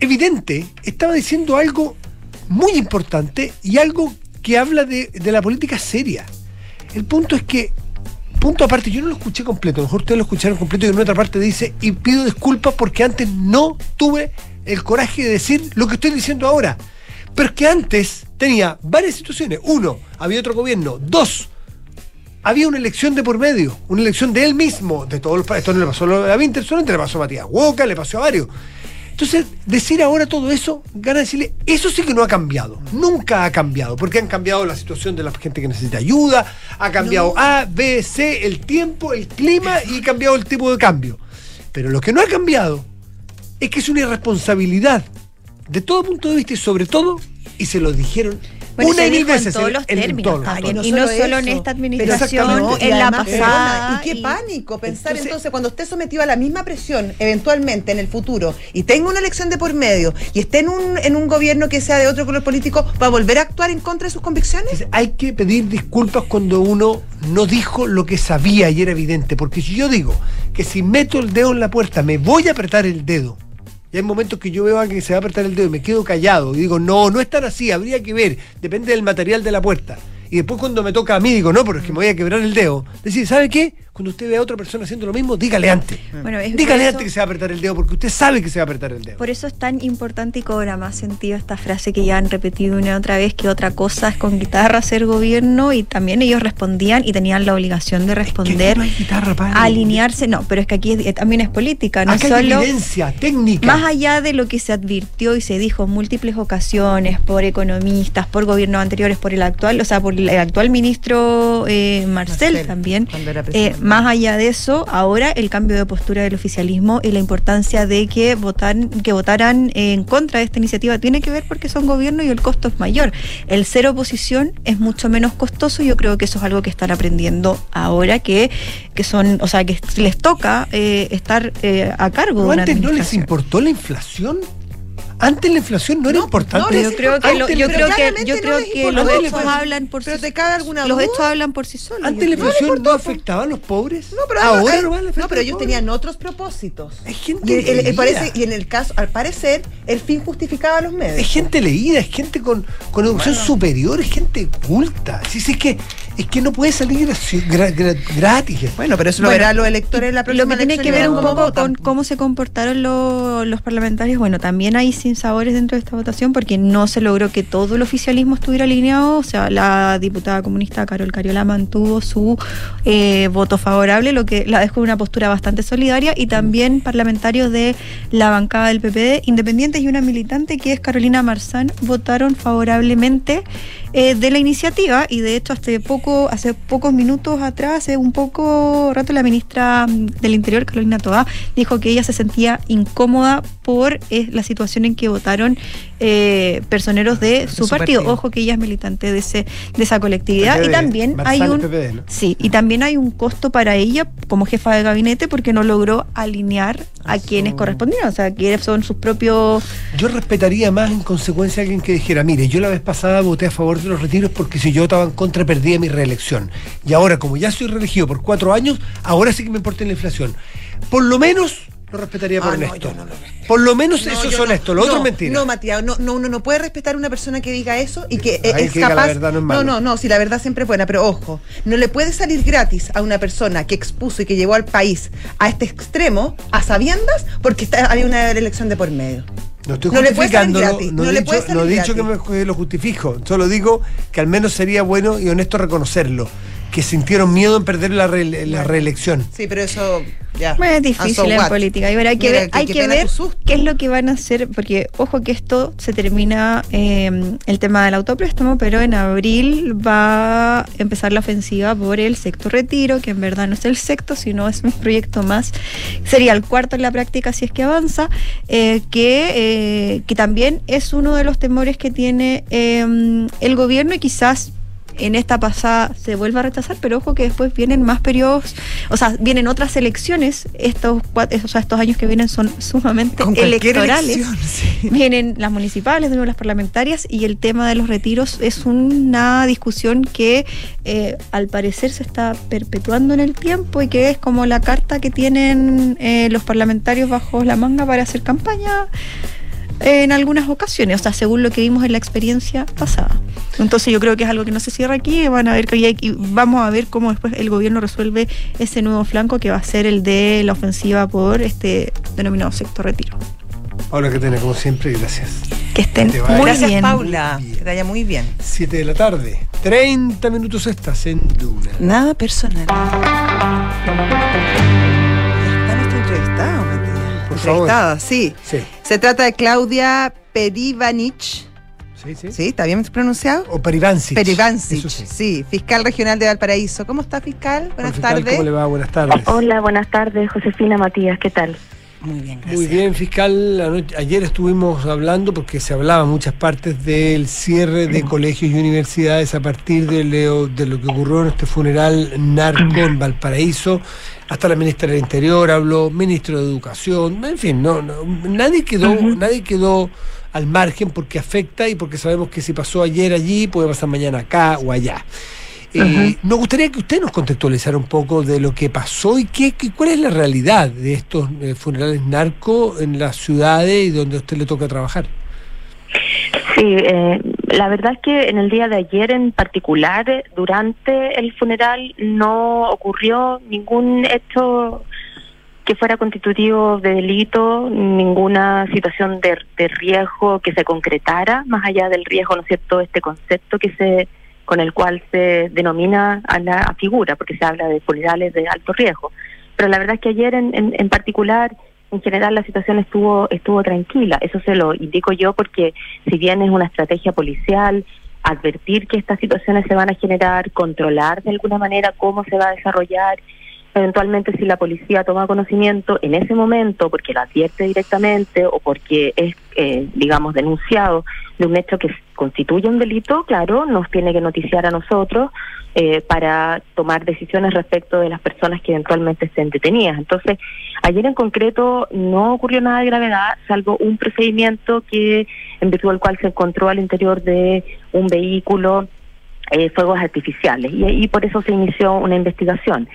evidente, estaba diciendo algo muy importante y algo que habla de, de la política seria. El punto es que, punto aparte, yo no lo escuché completo, a lo mejor ustedes lo escucharon completo y en otra parte dice, y pido disculpas porque antes no tuve el coraje de decir lo que estoy diciendo ahora. Pero es que antes tenía varias situaciones. Uno, había otro gobierno. Dos, había una elección de por medio, una elección de él mismo, de todos los. Esto no le pasó a Winter solamente, le pasó a Matías Huoca, le pasó a varios. Entonces, decir ahora todo eso, gana decirle, eso sí que no ha cambiado. Nunca ha cambiado, porque han cambiado la situación de la gente que necesita ayuda, ha cambiado A, B, C, el tiempo, el clima y ha cambiado el tipo de cambio. Pero lo que no ha cambiado es que es una irresponsabilidad de todo punto de vista y sobre todo, y se lo dijeron Bueno, una y mil en veces todos los términos tonos. Y no solo en esta administración, en la pasada. y qué y- pánico pensar Entonces- entonces, cuando esté sometido a la misma presión, eventualmente en el futuro, y tenga una elección de por medio, y esté en un, en un gobierno que sea de otro color político, ¿va a volver a actuar en contra de sus convicciones? Hay que pedir disculpas cuando uno no dijo lo que sabía y era evidente. Porque si yo digo que si meto el dedo en la puerta me voy a apretar el dedo, y hay momentos que yo veo a que se va a apretar el dedo y me quedo callado y digo, no, no es tan así, habría que ver, depende del material de la puerta. Y después cuando me toca a mí digo, no, pero es que me voy a quebrar el dedo. Decir, ¿sabe qué? Cuando usted ve a otra persona haciendo lo mismo, dígale antes. Bueno, es dígale eso- antes que se va a apretar el dedo, porque usted sabe que se va a apretar el dedo. Por eso es tan importante y cobra más sentido esta frase que ya han repetido una y otra vez, que otra cosa es con guitarra hacer gobierno y también ellos respondían y tenían la obligación de Es que responder, no hay guitarra, padre. alinearse. No, pero es que aquí es- eh, también es política, no Acá hay solo... evidencia técnica. Más allá de lo que se advirtió y se dijo en múltiples ocasiones por economistas, por gobiernos anteriores, por el actual, o sea, por el actual ministro eh, Marcel, Marcel, también, eh, más allá de eso, ahora el cambio de postura del oficialismo y la importancia de que votan, que votaran en contra de esta iniciativa tiene que ver porque son gobierno y el costo es mayor. El ser oposición es mucho menos costoso y yo creo que eso es algo que están aprendiendo ahora que, que son, o sea, que les toca eh, estar eh, a cargo ¿Pero de una antes no les importó la inflación? Antes la inflación no era No, importante. no yo creo que, lo- Antes yo la- creo que, claramente yo no creo les que importa. los hechos hablan por ¿Pero sí te cabe alguna Los duda? hechos hablan por sí solos. Antes la inflación no afectaba a los pobres. No, pero ahora hay- no, vale no, pero ellos tenían otros propósitos. Es gente y, el- el- parece- y en el caso, al parecer, el fin justificaba los medios. Es gente leída, es gente con, con educación superior, es gente culta. Sí, sí, es que, es que no puede salir gratis. Bueno, pero eso lo Bueno, verán los electores en la Lo próxima que tiene que ver un cómo poco con cómo se comportaron lo- los parlamentarios, bueno, también hay sinsabores dentro de esta votación porque no se logró que todo el oficialismo estuviera alineado, o sea, la diputada comunista Carol Cariola mantuvo su eh, voto favorable, lo que la dejó en una postura bastante solidaria, y también parlamentarios de la bancada del PPD, independientes y una militante que es Carolina Marzán, votaron favorablemente eh, de la iniciativa y de hecho hace poco, hace pocos minutos atrás, hace un poco rato la ministra mm, del Interior, Carolina Toá, dijo que ella se sentía incómoda por eh, la situación en que votaron eh, personeros de su, su partido. partido. Ojo que ella es militante de ese, de esa colectividad. PPD, y también hay un PPD, ¿no? sí, y también hay un costo para ella como jefa de gabinete porque no logró alinear a quienes correspondían, o sea, que son sus propios Yo respetaría más en consecuencia a alguien que dijera, mire, yo la vez pasada voté a favor de los retiros porque si yo estaba en contra perdía mi reelección. Y ahora, como ya soy reelegido por cuatro años, ahora sí que me importa la inflación. Por lo menos lo respetaría por Ah, no, honesto. no lo respeto. por lo menos No, eso es no. honesto, lo otro No, es mentira. No, Matías, no, no, uno no puede respetar a una persona que diga eso y que eh, Ay, es que diga la capaz. verdad no es malo. no, no, si la verdad siempre es buena, pero ojo, no le puede salir gratis a una persona que expuso y que llevó al país a este extremo, a sabiendas, porque está, hay una elección de por medio. No estoy No le puede salir justificándolo, gratis, no, no he le dicho, puede no he dicho que me que lo justifico, solo digo que al menos sería bueno y honesto reconocerlo. Que sintieron miedo en perder la, re- la reelección. Sí, pero eso ya. Bueno, es And difícil so en what? política. Y ver, hay que Mira, ver, qué- hay que ver qué es lo que van a hacer, porque ojo que esto se termina eh, el tema del autopréstamo, pero en abril va a empezar la ofensiva por el sexto retiro, que en verdad no es el sexto, sino es un proyecto más, sería el cuarto en la práctica si es que avanza, eh, que, eh, que también es uno de los temores que tiene eh, el gobierno y quizás en esta pasada se vuelva a rechazar, pero ojo que después vienen más periodos, o sea, vienen otras elecciones, estos o sea, estos años que vienen son sumamente electorales. elección, sí. Vienen las municipales, de nuevo las parlamentarias, y el tema de los retiros es una discusión que eh, al parecer se está perpetuando en el tiempo y que es como la carta que tienen eh, los parlamentarios bajo la manga para hacer campaña en algunas ocasiones, o sea, según lo que vimos en la experiencia pasada. Entonces yo creo que es algo que no se cierra aquí, van a ver que hay- y vamos a ver cómo después el gobierno resuelve ese nuevo flanco que va a ser el de la ofensiva por este denominado sector retiro. Ahora que tenés, como siempre, gracias. Que estén Que muy Gracias, bien. Paula. Muy bien. Que te vaya muy bien. 7 de la tarde, 30 minutos estás en Duna. Nada personal. Entrevistada, sí. Sí, Se trata de Claudia Perivanich. sí, sí. ¿Sí? ¿Está bien pronunciado? O Perivancic. Perivancic. Sí. sí. fiscal regional de Valparaíso. ¿Cómo está, fiscal? Buenas fiscal, tardes. ¿Cómo le va? Buenas tardes. Hola, buenas tardes, Josefina Matías, ¿qué tal? Muy bien, gracias. Muy bien, fiscal. Anoche- ayer estuvimos hablando, porque se hablaba en muchas partes del cierre de colegios y universidades a partir de, lo- de lo que ocurrió en este funeral narco en Valparaíso. Hasta la ministra del Interior habló, ministro de Educación, en fin, no, no, nadie quedó, nadie quedó al margen porque afecta y porque sabemos que si pasó ayer allí, puede pasar mañana acá o allá. Eh, Nos gustaría que usted nos contextualizara un poco de lo que pasó y qué, qué- cuál es la realidad de estos eh, funerales narco en las ciudades y donde a usted le toca trabajar. Sí, eh, la verdad es que en el día de ayer en particular, durante el funeral, no ocurrió ningún hecho que fuera constitutivo de delito, ninguna situación de, de riesgo que se concretara, más allá del riesgo, ¿no es cierto?, este concepto que se con el cual se denomina a la figura, porque se habla de funerales de alto riesgo. Pero la verdad es que ayer en, en, en particular, en general, la situación estuvo estuvo tranquila. Eso se lo indico yo porque si bien es una estrategia policial, advertir que estas situaciones se van a generar, controlar de alguna manera cómo se va a desarrollar, eventualmente si la policía toma conocimiento en ese momento porque lo advierte directamente o porque es, eh, digamos, denunciado de un hecho que constituye un delito, claro, nos tiene que noticiar a nosotros eh, para tomar decisiones respecto de las personas que eventualmente estén detenidas. Entonces, ayer en concreto no ocurrió nada de gravedad, salvo un procedimiento que en virtud del cual se encontró al interior de un vehículo eh, fuegos artificiales y, y por eso se inició una investigación.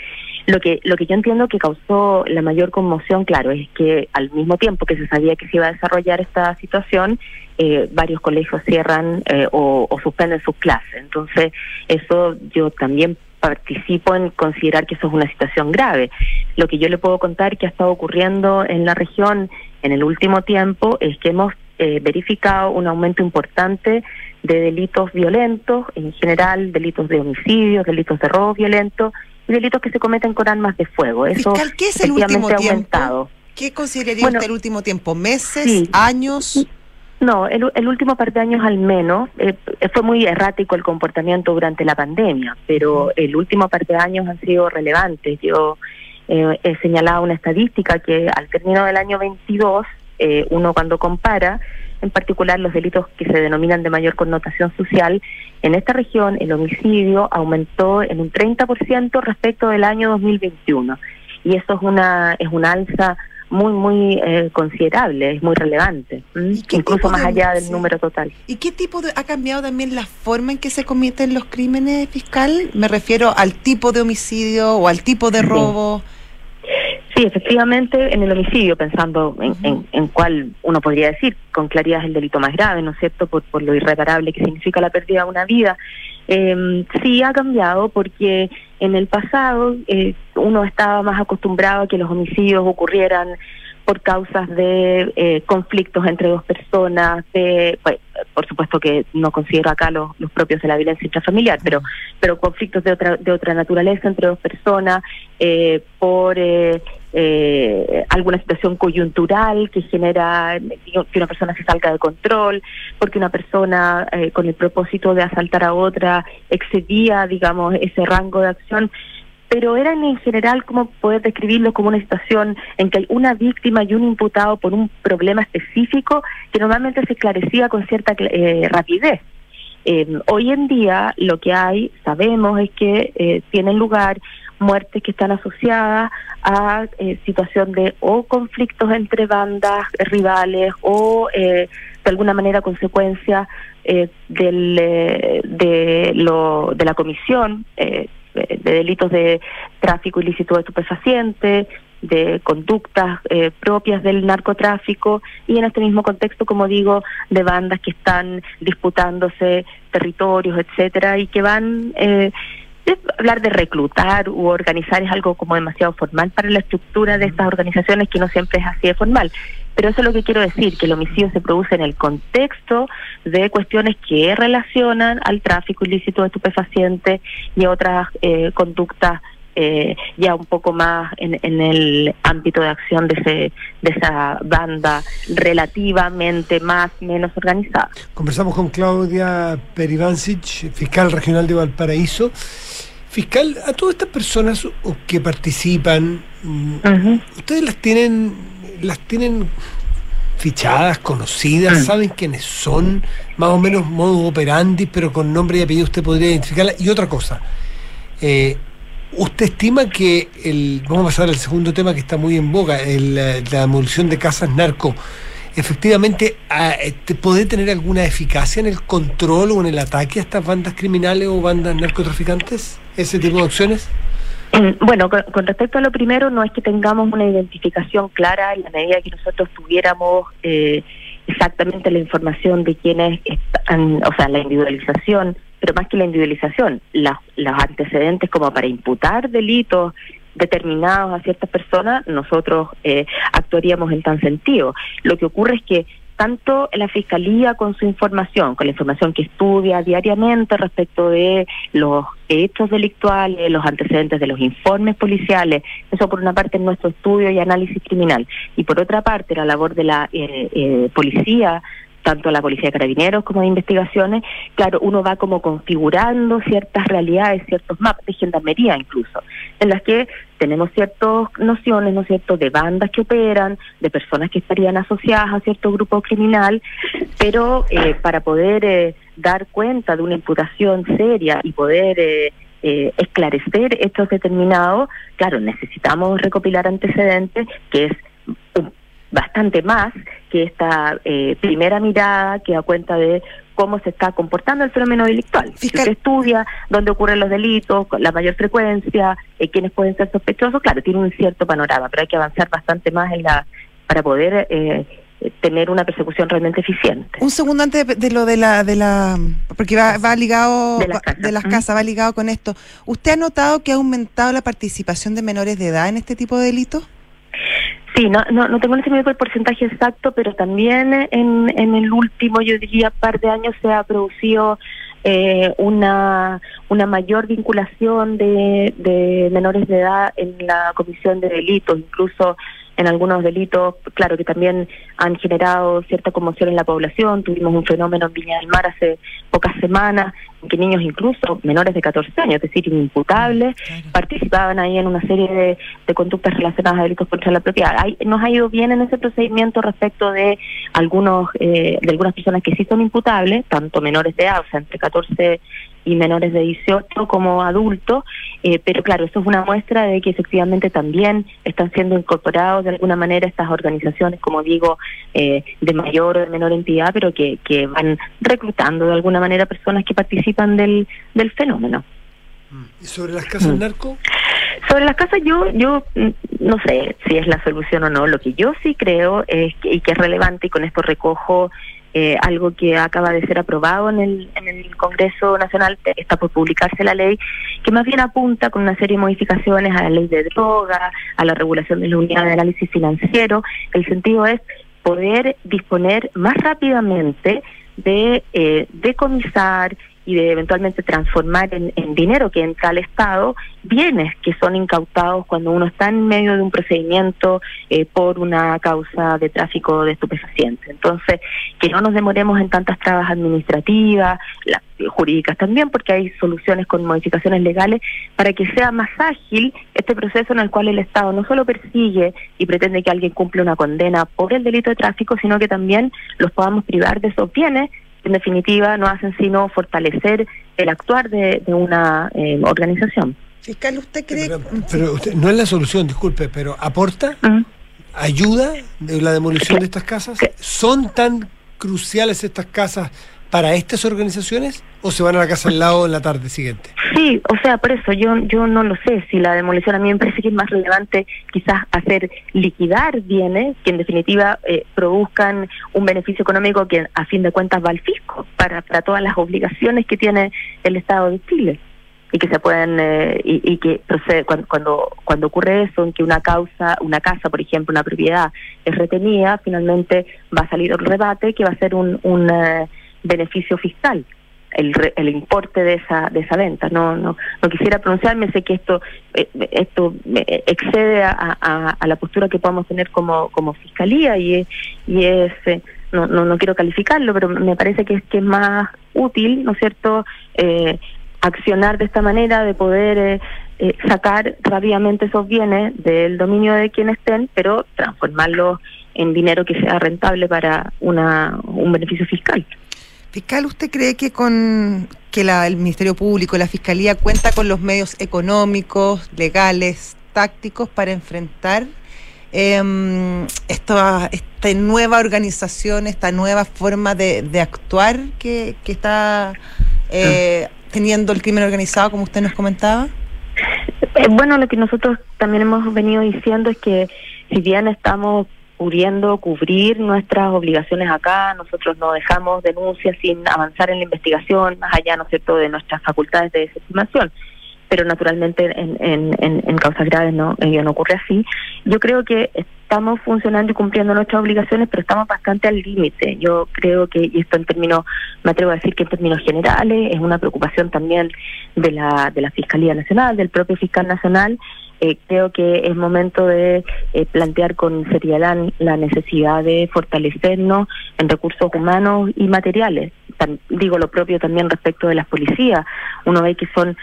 Lo que, lo que yo entiendo que causó la mayor conmoción, claro, es que al mismo tiempo que se sabía que se iba a desarrollar esta situación, eh, varios colegios cierran eh, o, suspenden sus clases. Entonces, eso yo también participo en considerar que eso es una situación grave. Lo que yo le puedo contar que ha estado ocurriendo en la región en el último tiempo es que hemos eh, verificado un aumento importante de delitos violentos, en general delitos de homicidios, delitos de robo violento y delitos que se cometen con armas de fuego. Eso Fiscal, ¿qué es el último tiempo? aumentado. ¿Qué consideraría Bueno, usted el último tiempo? ¿Meses? sí. ¿Años? No, el, el último par de años al menos, eh, fue muy errático el comportamiento durante la pandemia, pero el último par de años han sido relevantes. Yo eh, he señalado una estadística que al término del año 22, eh, uno cuando compara, en particular los delitos que se denominan de mayor connotación social, en esta región el homicidio aumentó en un 30% respecto del año 2021. Y eso es una, es una alza muy, muy eh, considerable, es muy relevante, ¿m? ¿Y qué incluso más de- allá del sí. número total. ¿Y qué tipo de, ha cambiado también la forma en que se cometen los crímenes, fiscal? Me refiero al tipo de homicidio o al tipo de robo. Sí, efectivamente, en el homicidio, pensando en, en, en cuál uno podría decir con claridad es el delito más grave, ¿no es cierto?, por, por lo irreparable que significa la pérdida de una vida. Eh, sí ha cambiado porque en el pasado eh, uno estaba más acostumbrado a que los homicidios ocurrieran por causas de eh, conflictos entre dos personas, de, pues, por supuesto que no considero acá los, los propios de la violencia intrafamiliar, pero, pero conflictos de otra, de otra naturaleza entre dos personas, eh, por eh, eh, alguna situación coyuntural que genera que una persona se salga de control, porque una persona eh, con el propósito de asaltar a otra excedía, digamos, ese rango de acción pero eran en general como poder describirlo como una situación en que hay una víctima y un imputado por un problema específico que normalmente se esclarecía con cierta eh, rapidez. Eh, hoy en día lo que hay, sabemos, es que eh, tienen lugar muertes que están asociadas a eh, situación de o conflictos entre bandas rivales o eh, de alguna manera consecuencia eh, del, eh, de, lo, de la comisión eh, de delitos de tráfico ilícito de estupefacientes, de conductas eh, propias del narcotráfico y en este mismo contexto, como digo, de bandas que están disputándose territorios, etcétera, y que van eh, hablar de reclutar u organizar es algo como demasiado formal para la estructura de estas organizaciones que no siempre es así de formal. Pero eso es lo que quiero decir, que el homicidio se produce en el contexto de cuestiones que relacionan al tráfico ilícito de estupefacientes y otras eh, conductas eh, ya un poco más en, en, el ámbito de acción de, ese, de esa banda relativamente más menos organizada. Conversamos con Claudia Perivancic, fiscal regional de Valparaíso. Fiscal, a todas estas personas que participan, uh -huh. ¿ustedes las tienen, las tienen fichadas, conocidas, -huh. saben quiénes son, más o menos modo operandi, pero con nombre y apellido usted podría identificarla? Y otra cosa, eh, ¿Usted estima que el, vamos a pasar al segundo tema que está muy en boga, el, la demolición de casas narco, efectivamente a, este, puede tener alguna eficacia en el control o en el ataque a estas bandas criminales o bandas narcotraficantes, ese tipo de acciones? Bueno, con, respecto a lo primero, no es que tengamos una identificación clara en la medida que nosotros tuviéramos eh, exactamente la información de quiénes están, o sea, la individualización pero más que la individualización, la, los antecedentes como para imputar delitos determinados a ciertas personas, nosotros eh, actuaríamos en tan sentido. Lo que ocurre es que tanto la Fiscalía con su información, con la información que estudia diariamente respecto de los hechos delictuales, los antecedentes de los informes policiales, eso por una parte es nuestro estudio y análisis criminal, y por otra parte la labor de la eh, eh, policía tanto la Policía de Carabineros como de investigaciones, claro, uno va como configurando ciertas realidades, ciertos mapas de gendarmería incluso, en las que tenemos ciertas nociones, ¿no es cierto?, de bandas que operan, de personas que estarían asociadas a cierto grupo criminal, pero eh, para poder eh, dar cuenta de una imputación seria y poder... Eh, eh, esclarecer hechos determinados, claro, necesitamos recopilar antecedentes, que es bastante más que esta eh, primera mirada que da cuenta de cómo se está comportando el fenómeno delictual. Fiscal. Si se estudia dónde ocurren los delitos, la mayor frecuencia, eh, quiénes pueden ser sospechosos, claro, tiene un cierto panorama, pero hay que avanzar bastante más en la para poder eh, tener una persecución realmente eficiente. Un segundo antes de, de lo de la de la porque va, va ligado de las casas, de las casas va ligado con esto. ¿Usted ha notado que ha aumentado la participación de menores de edad en este tipo de delitos? Sí, no, no, no tengo en el porcentaje exacto, pero también en, en el último, yo diría, par de años se ha producido eh, una, una mayor vinculación de, de menores de edad en la comisión de delitos, incluso en algunos delitos, claro que también han generado cierta conmoción en la población. Tuvimos un fenómeno en Viña del Mar hace pocas semanas, que niños incluso menores de 14 años, es decir, inimputables, claro. participaban ahí en una serie de, de, conductas relacionadas a delitos contra la propiedad. Hay, nos ha ido bien en ese procedimiento respecto de algunos eh, de algunas personas que sí son imputables, tanto menores de edad, o sea, entre 14 y menores de 18 como adultos, eh, pero claro, eso es una muestra de que efectivamente también están siendo incorporados de alguna manera estas organizaciones, como digo, eh, de mayor o de menor entidad, pero que, que van reclutando de alguna manera personas que participan del, del fenómeno. ¿Y sobre las casas mm. narco? Sobre las casas yo yo no sé si es la solución o no. Lo que yo sí creo es que, y que es relevante y con esto recojo eh, algo que acaba de ser aprobado en el, en el Congreso Nacional, está por publicarse la ley, que más bien apunta con una serie de modificaciones a la ley de droga, a la regulación de la unidad de análisis financiero. El sentido es poder disponer más rápidamente de eh, decomisar y de eventualmente transformar en, dinero que entra al Estado bienes que son incautados cuando uno está en medio de un procedimiento eh, por una causa de tráfico de estupefacientes. Entonces, que no nos demoremos en tantas trabas administrativas, las jurídicas también, porque hay soluciones con modificaciones legales para que sea más ágil este proceso en el cual el Estado no solo persigue y pretende que alguien cumpla una condena por el delito de tráfico, sino que también los podamos privar de esos bienes en definitiva no hacen sino fortalecer el actuar de, de una eh, organización. Fiscal, ¿usted cree Pero, pero usted, no es la solución, disculpe, pero aporta, ayuda de la demolición de estas casas. ¿Son tan cruciales estas casas para estas organizaciones o se van a la casa al lado en la tarde siguiente? Sí, o sea, por eso yo yo no lo sé si la demolición a mí me parece que es más relevante quizás hacer liquidar bienes que en definitiva eh, produzcan un beneficio económico que a fin de cuentas va al fisco para, para todas las obligaciones que tiene el Estado de Chile y que se pueden eh, y, y que procede cuando, cuando cuando ocurre eso en que una causa una casa por ejemplo una propiedad es retenida finalmente va a salir el rebate que va a ser un, un eh, beneficio fiscal el, el importe de esa de esa venta. No no no quisiera pronunciarme sé que esto eh, esto eh, excede a, a, a la postura que podamos tener como como fiscalía y es, y es eh, no, no no quiero calificarlo pero me parece que es que es más útil no es cierto eh, accionar de esta manera de poder eh, eh, sacar rápidamente esos bienes del dominio de quien estén pero transformarlos en dinero que sea rentable para una un beneficio fiscal Fiscal, ¿usted cree que con que la- el Ministerio Público, la Fiscalía cuenta con los medios económicos, legales, tácticos para enfrentar em, esta, esta nueva organización, esta nueva forma de, de actuar que, que está eh, teniendo el crimen organizado, como usted nos comentaba? Eh, bueno, lo que nosotros también hemos venido diciendo es que si bien estamos pudiendo cubrir nuestras obligaciones acá, nosotros no dejamos denuncias sin avanzar en la investigación, más allá, ¿no es cierto?, de nuestras facultades de desestimación. Pero naturalmente en, en, en, en causas graves no, ello no ocurre así. Yo creo que estamos funcionando y cumpliendo nuestras obligaciones, pero estamos bastante al límite. Yo creo que, y esto en términos, me atrevo a decir que en términos generales, es una preocupación también de la, de la Fiscalía Nacional, del propio fiscal nacional, eh, creo que es momento de eh, plantear con seriedad la necesidad de fortalecernos en recursos humanos y materiales. Digo lo propio también respecto de las policías. Uno ve que son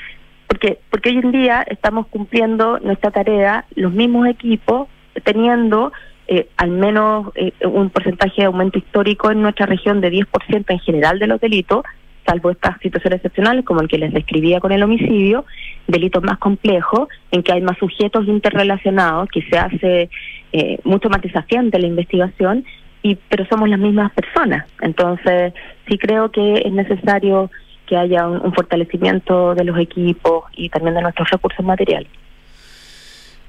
porque porque hoy en día estamos cumpliendo nuestra tarea los mismos equipos teniendo eh, al menos eh, un porcentaje de aumento histórico en nuestra región de 10% en general de los delitos salvo estas situaciones excepcionales como el que les describía con el homicidio, delitos más complejos, en que hay más sujetos interrelacionados, que se hace eh, mucho más desafiante la investigación, y pero somos las mismas personas. Entonces, sí creo que es necesario que haya un, un fortalecimiento de los equipos y también de nuestros recursos materiales.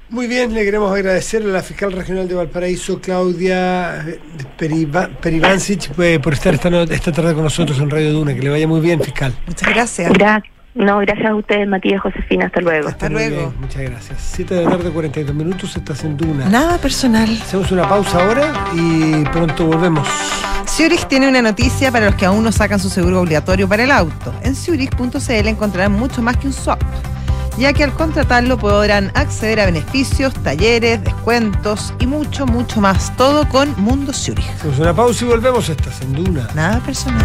Muy bien, le queremos agradecer a la fiscal regional de Valparaíso, Claudia eh, Periva- Perivancic, eh, por estar esta, no- esta tarde con nosotros en Radio Duna. Que le vaya muy bien, fiscal. Muchas gracias. Gracias. No, gracias a ustedes, Matías Josefina. Hasta luego. Hasta luego. bien, muchas gracias. 7 de la tarde, 42 minutos, estás en Duna. Nada personal. Hacemos una pausa ahora y pronto volvemos. Zurich tiene una noticia para los que aún no sacan su seguro obligatorio para el auto. En Zurich.cl encontrarán mucho más que un swap, ya que al contratarlo podrán acceder a beneficios, talleres, descuentos y mucho, mucho más. Todo con Mundo Zurich. Hacemos una pausa y volvemos. Estás en Duna. Nada personal.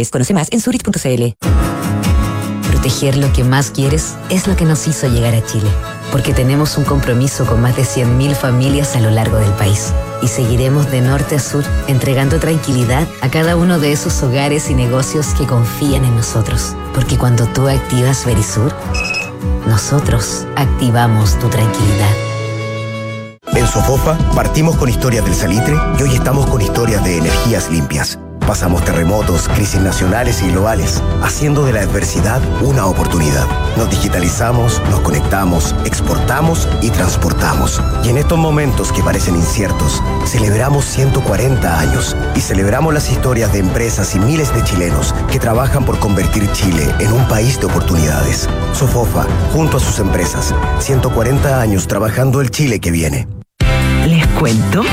Conoce más en Zurich.cl. Proteger lo que más quieres es lo que nos hizo llegar a Chile. Porque tenemos un compromiso con más de 100.000 familias a lo largo del país. Y seguiremos de norte a sur entregando tranquilidad a cada uno de esos hogares y negocios que confían en nosotros. Porque cuando tú activas Verisur, nosotros activamos tu tranquilidad. En Sofofa partimos con historias del salitre y hoy estamos con historias de energías limpias. Pasamos terremotos, crisis nacionales y globales, haciendo de la adversidad una oportunidad. Nos digitalizamos, nos conectamos, exportamos y transportamos. Y en estos momentos que parecen inciertos, celebramos 140 años y celebramos las historias de empresas y miles de chilenos que trabajan por convertir Chile en un país de oportunidades. Sofofa, junto a sus empresas, 140 años trabajando el Chile que viene. Les cuento,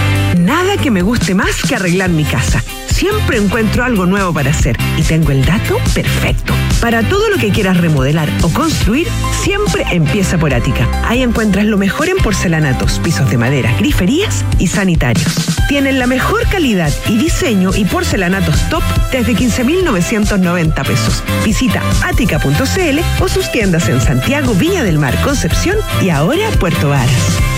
nada que me guste más que arreglar mi casa. Siempre encuentro algo nuevo para hacer y tengo el dato perfecto. Para todo lo que quieras remodelar o construir, siempre empieza por Ática. Ahí encuentras lo mejor en porcelanatos, pisos de madera, griferías y sanitarios. Tienen la mejor calidad y diseño y porcelanatos top desde 15.990 pesos. Visita ática.cl o sus tiendas en Santiago, Viña del Mar, Concepción y ahora Puerto Varas.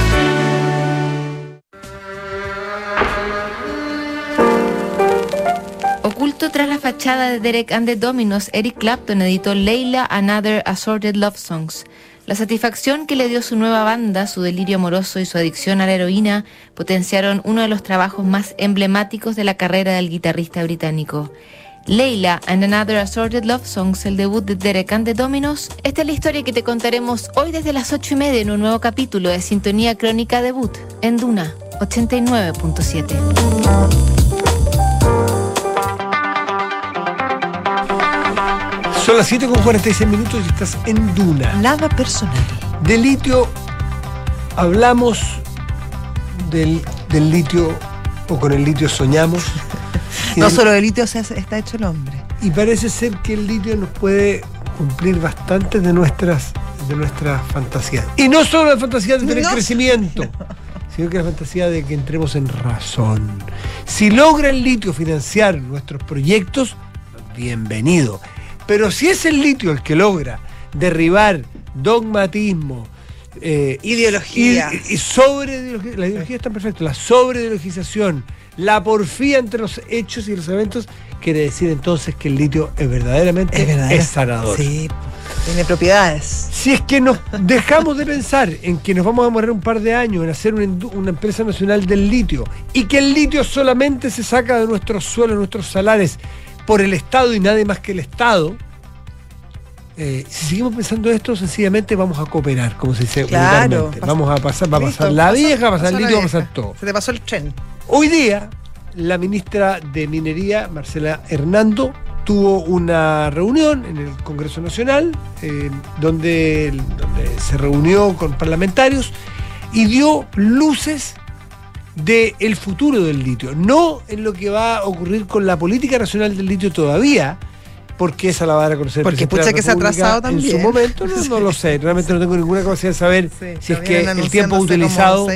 de Derek and the Dominos, Eric Clapton editó Leila Another Assorted Love Songs. La satisfacción que le dio su nueva banda, su delirio amoroso y su adicción a la heroína potenciaron uno de los trabajos más emblemáticos de la carrera del guitarrista británico. Leila and Another Assorted Love Songs, el debut de Derek and the Dominos. Esta es la historia que te contaremos hoy desde las ocho y media en un nuevo capítulo de Sintonía Crónica Debut en Duna 89.7. Son las 7 con 46 minutos y estás en Duna. Nada personal. De litio hablamos del, del litio o con el litio soñamos. No solo de litio se hace- está hecho el hombre. Y parece ser que el litio nos puede cumplir bastante de nuestras, de nuestras fantasías. Y no solo la fantasía de tener No. crecimiento, sino que la fantasía de que entremos en razón. Si logra el litio financiar nuestros proyectos, bienvenido. Pero si es el litio el que logra derribar dogmatismo, eh, Ideología. Y, y sobre ideología, la ideología está perfecta, la sobreideologización, la porfía entre los hechos y los eventos, quiere decir entonces que el litio es verdaderamente Es verdadero. sanador. Sí, tiene propiedades. Si es que nos dejamos de pensar en que nos vamos a morir un par de años en hacer una, una empresa nacional del litio y que el litio solamente se saca de nuestros suelos, nuestros salares por el Estado y nadie más que el Estado, eh, si seguimos pensando esto, sencillamente vamos a cooperar, como se dice Claro, pasa- Vamos a pasar, va a Listo, pasar la vieja, va a pasar el litio, va a pasar todo. Se te pasó el tren. Hoy día, la ministra de Minería, Marcela Hernando, tuvo una reunión en el Congreso Nacional, eh, donde, donde se reunió con parlamentarios y dio luces del futuro del litio. No en lo que va a ocurrir con la política nacional del litio todavía, porque esa la va a dar a conocer Porque de la que se ha atrasado En su también. momento, no, no lo sé. Realmente no tengo ninguna capacidad de saber Sí, si es que el tiempo utilizado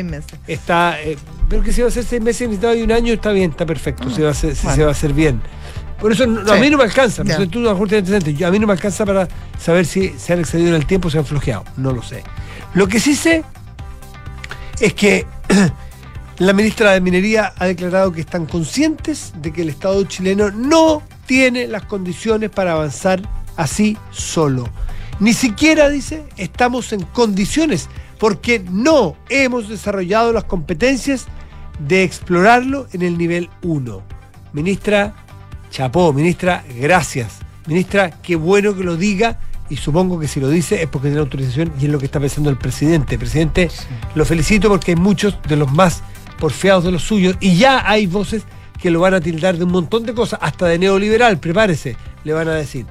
está. eh, pero que si va a ser seis meses necesitado de un año, está bien, está perfecto. se, va a hacer, si se va a hacer bien. Por eso no- a mí no me alcanza. Tú a lo mejor a mí no me alcanza para saber si se han excedido en el tiempo o se han flojeado. No lo sé. Lo que sí sé es que la ministra de Minería ha declarado que están conscientes de que el Estado chileno no tiene las condiciones para avanzar así solo. Ni siquiera, dice, estamos en condiciones porque no hemos desarrollado las competencias de explorarlo en el nivel 1. Ministra, chapó, ministra, gracias. Ministra, qué bueno que lo diga y supongo que si lo dice es porque tiene autorización y es lo que está pensando el presidente. Presidente, lo felicito porque hay muchos de los más porfiados de los suyos y ya hay voces que lo van a tildar de un montón de cosas, hasta de neoliberal, prepárese, le van a decir.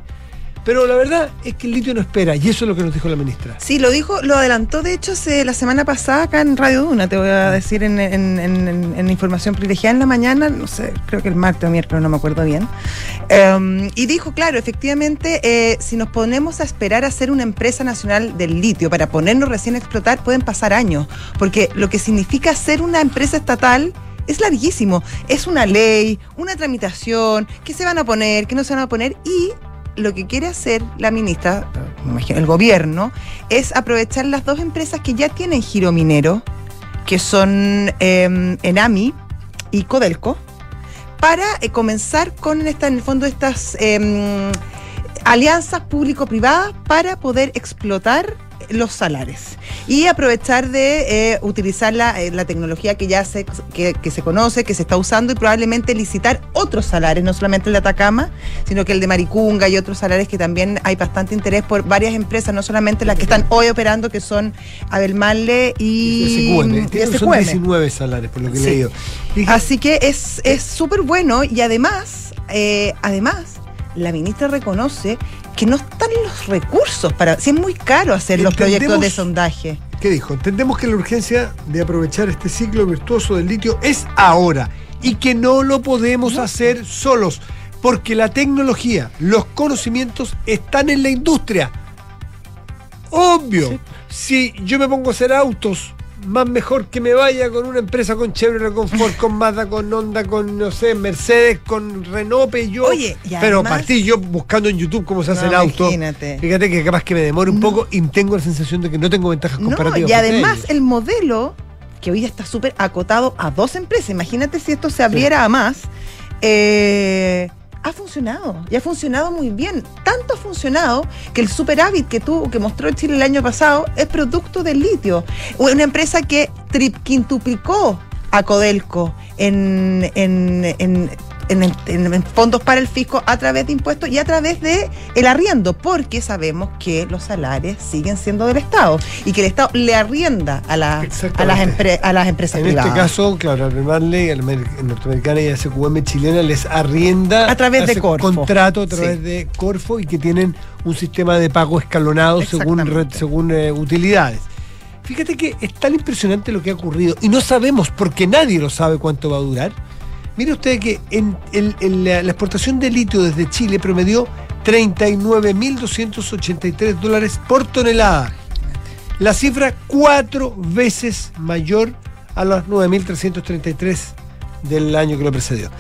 Pero la verdad es que el litio no espera y eso es lo que nos dijo la ministra. Sí, lo dijo, lo adelantó de hecho se- la semana pasada acá en Radio Duna, te voy a decir en, en- en- en- en información privilegiada en la mañana, no sé, creo que el martes o miércoles, no me acuerdo bien. Um, y dijo, claro, efectivamente, eh, si nos ponemos a esperar a ser una empresa nacional del litio para ponernos recién a explotar, pueden pasar años, porque lo que significa ser una empresa estatal Es larguísimo. Es una ley, una tramitación, qué se van a poner, qué no se van a poner y lo que quiere hacer la ministra, el gobierno, es aprovechar las dos empresas que ya tienen giro minero, que son eh, Enami y Codelco, para eh, comenzar con esta, en el fondo estas eh, alianzas público-privadas para poder explotar los salares y aprovechar de eh, utilizar la, eh, la tecnología que ya se, que, que se conoce, que se está usando y probablemente licitar otros salares, no solamente el de Atacama, sino que el de Maricunga y otros salares que también hay bastante interés por varias empresas, no solamente las que están hoy operando, que son Abel Malle y, SQM. y Tienen- Son SQM. 19 salares, por lo que Sí. he leído. Así que es es súper bueno y además, eh, además, la ministra reconoce que no están los recursos para. Si es muy caro hacer los proyectos de sondaje. ¿Qué dijo? Entendemos que la urgencia de aprovechar este ciclo virtuoso del litio es ahora y que no lo podemos hacer solos, porque la tecnología, los conocimientos están en la industria. Obvio, si yo me pongo a hacer autos, más mejor que me vaya con una empresa con Chevrolet, con Ford, con Mazda, con Honda, con, no sé, Mercedes, con Renault, yo. Oye, y pero además- partí yo buscando en YouTube cómo se hace No, el auto. imagínate. Fíjate que capaz que me demore un poco y tengo la sensación de que no tengo ventajas No, comparativas. y además ellos. el modelo, que hoy está súper acotado a dos empresas, imagínate si esto se abriera a más, eh, ha funcionado, y ha funcionado muy bien. Tanto ha funcionado que el superávit que tuvo, que mostró Chile el año pasado, es producto del litio. Una empresa que quintuplicó a Codelco en, en, en- en- en- en fondos para el fisco a través de impuestos y a través de el arriendo, porque sabemos que los salarios siguen siendo del Estado y que el Estado le arrienda a, la- a, las, empre- a las empresas En privadas. este caso, claro, al amer- norteamericana y a SQM chilena les arrienda A través de Corfo. contrato a través Sí. de Corfo y que tienen un sistema de pago escalonado según, según eh, utilidades. Fíjate que es tan impresionante lo que ha ocurrido y no sabemos, porque nadie lo sabe cuánto va a durar. Mire usted que en, la exportación de litio desde Chile promedió 39.283 dólares por tonelada. La cifra cuatro veces mayor a los 9.333 del año que lo precedió.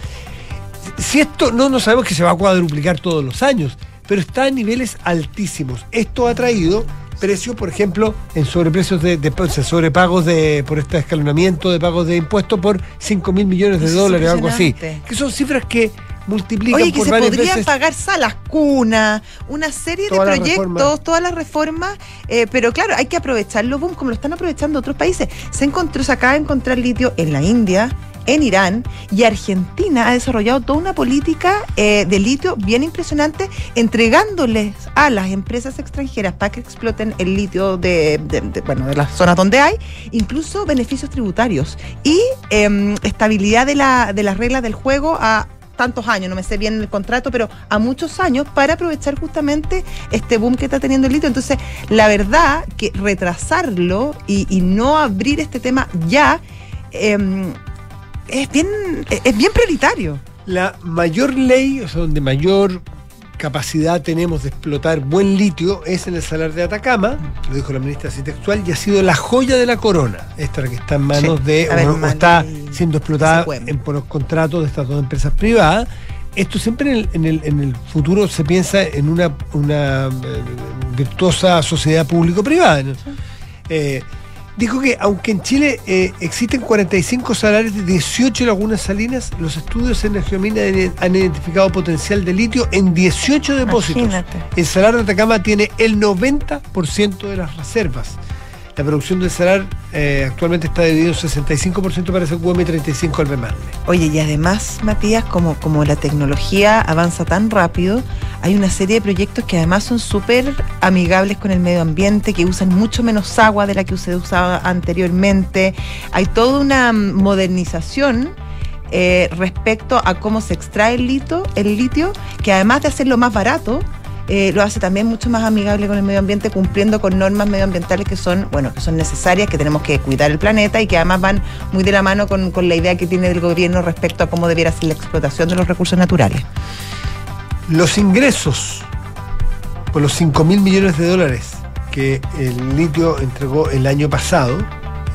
Si esto no, no sabemos que se va a cuadruplicar todos los años, pero está a niveles altísimos. Esto ha traído precios, por ejemplo, en sobreprecios de, de o sea, sobrepagos de, por este escalonamiento de pagos de impuestos por 5 mil millones de Eso dólares o algo así. Que son cifras que multiplican Oye, que por se podrían veces. pagar salas cunas, una serie Todas de proyectos, todas las reformas, eh, pero claro, hay que aprovecharlo, boom, como lo están aprovechando otros países. Se encontró, se acaba de encontrar litio en la India, en Irán, y Argentina ha desarrollado toda una política eh, de litio bien impresionante, entregándoles a las empresas extranjeras para que exploten el litio de, bueno, de las zonas donde hay, incluso beneficios tributarios y em, estabilidad de, la, de las reglas del juego a tantos años, no me sé bien el contrato, pero a muchos años para aprovechar justamente este boom que está teniendo el litio. Entonces, la verdad que retrasarlo y, y no abrir este tema ya em, es bien es bien prioritario. La mayor ley, o sea, donde mayor capacidad tenemos de explotar buen litio es en el salar de Atacama, lo dijo la ministra así textual, y ha sido la joya de la corona, esta la que está en manos Sí, de, ver, o, está siendo explotada en, por los contratos de estas dos empresas privadas. Esto siempre en el, en el- en el futuro se piensa en una, una eh, virtuosa sociedad público-privada. ¿no? Eh, dijo que aunque en Chile eh, existen 45 salarios de 18 lagunas salinas, los estudios en la geomina han- identificado potencial de litio en 18 depósitos. Imagínate. El salar de Atacama tiene el 90% de las reservas. La producción del salar eh, actualmente está dividido en 65% para SQM y 35% al Bemarle. Oye, y además, Matías, como, como la tecnología avanza tan rápido, hay una serie de proyectos que además son súper amigables con el medio ambiente, que usan mucho menos agua de la que se usaba anteriormente. Hay toda una mm, modernización eh, respecto a cómo se extrae el litio, el litio, que además de hacerlo más barato, eh, lo hace también mucho más amigable con el medio ambiente, cumpliendo con normas medioambientales que son, bueno, que son necesarias, que tenemos que cuidar el planeta y que además van muy de la mano con, con la idea que tiene el gobierno respecto a cómo debiera ser la explotación de los recursos naturales. Los ingresos por los 5 mil millones de dólares que el litio entregó el año pasado,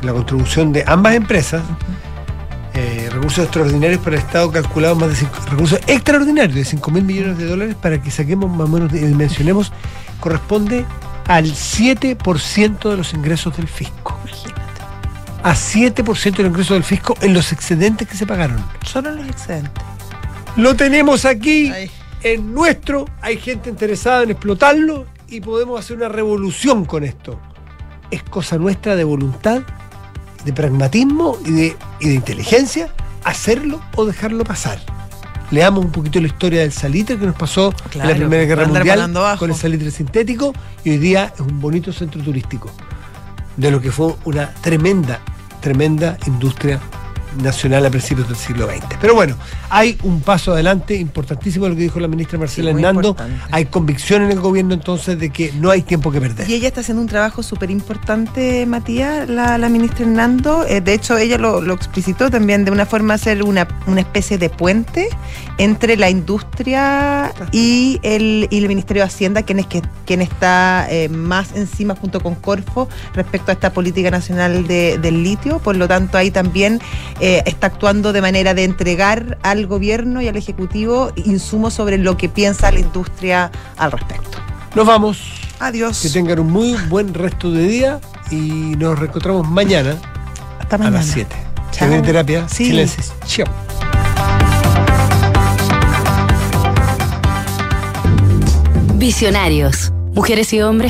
la contribución de ambas empresas, recursos extraordinarios para el Estado calculados más de cinco, recursos extraordinarios de 5 mil millones de dólares para que saquemos más o menos y dimensionemos, corresponde al 7% de los ingresos del fisco. A 7% de los ingresos del fisco en los excedentes que se pagaron. Solo los excedentes. Lo tenemos aquí en nuestro, hay gente interesada en explotarlo y podemos hacer una revolución con esto. Es cosa nuestra de voluntad, de pragmatismo y de, y de inteligencia hacerlo o dejarlo pasar. Leamos un poquito la historia del salitre que nos pasó Claro, en la Primera Guerra Mundial con el salitre sintético y hoy día es un bonito centro turístico de lo que fue una tremenda, tremenda industria nacional a principios del siglo XX. Pero bueno, hay un paso adelante importantísimo lo que dijo la ministra Marcela Sí, Hernando. importante. Hay convicción en el gobierno entonces de que no hay tiempo que perder. Y ella está haciendo un trabajo súper importante, Matías, la, la ministra Hernando. Eh, de hecho, ella lo, lo explicitó también de una forma hacer una, una especie de puente entre la industria y el, y el Ministerio de Hacienda, quien, es que, quien está eh, más encima junto con Corfo respecto a esta política nacional de- del litio. Por lo tanto, ahí también eh, está actuando de manera de entregar al gobierno y al Ejecutivo insumos sobre lo que piensa la industria al respecto. Nos vamos. Adiós. Que tengan un muy buen resto de día y nos reencontramos mañana, Hasta a mañana. las 7. Chao. Terapia. Sí. Chilensis. Chao. Visionarios. Mujeres y hombres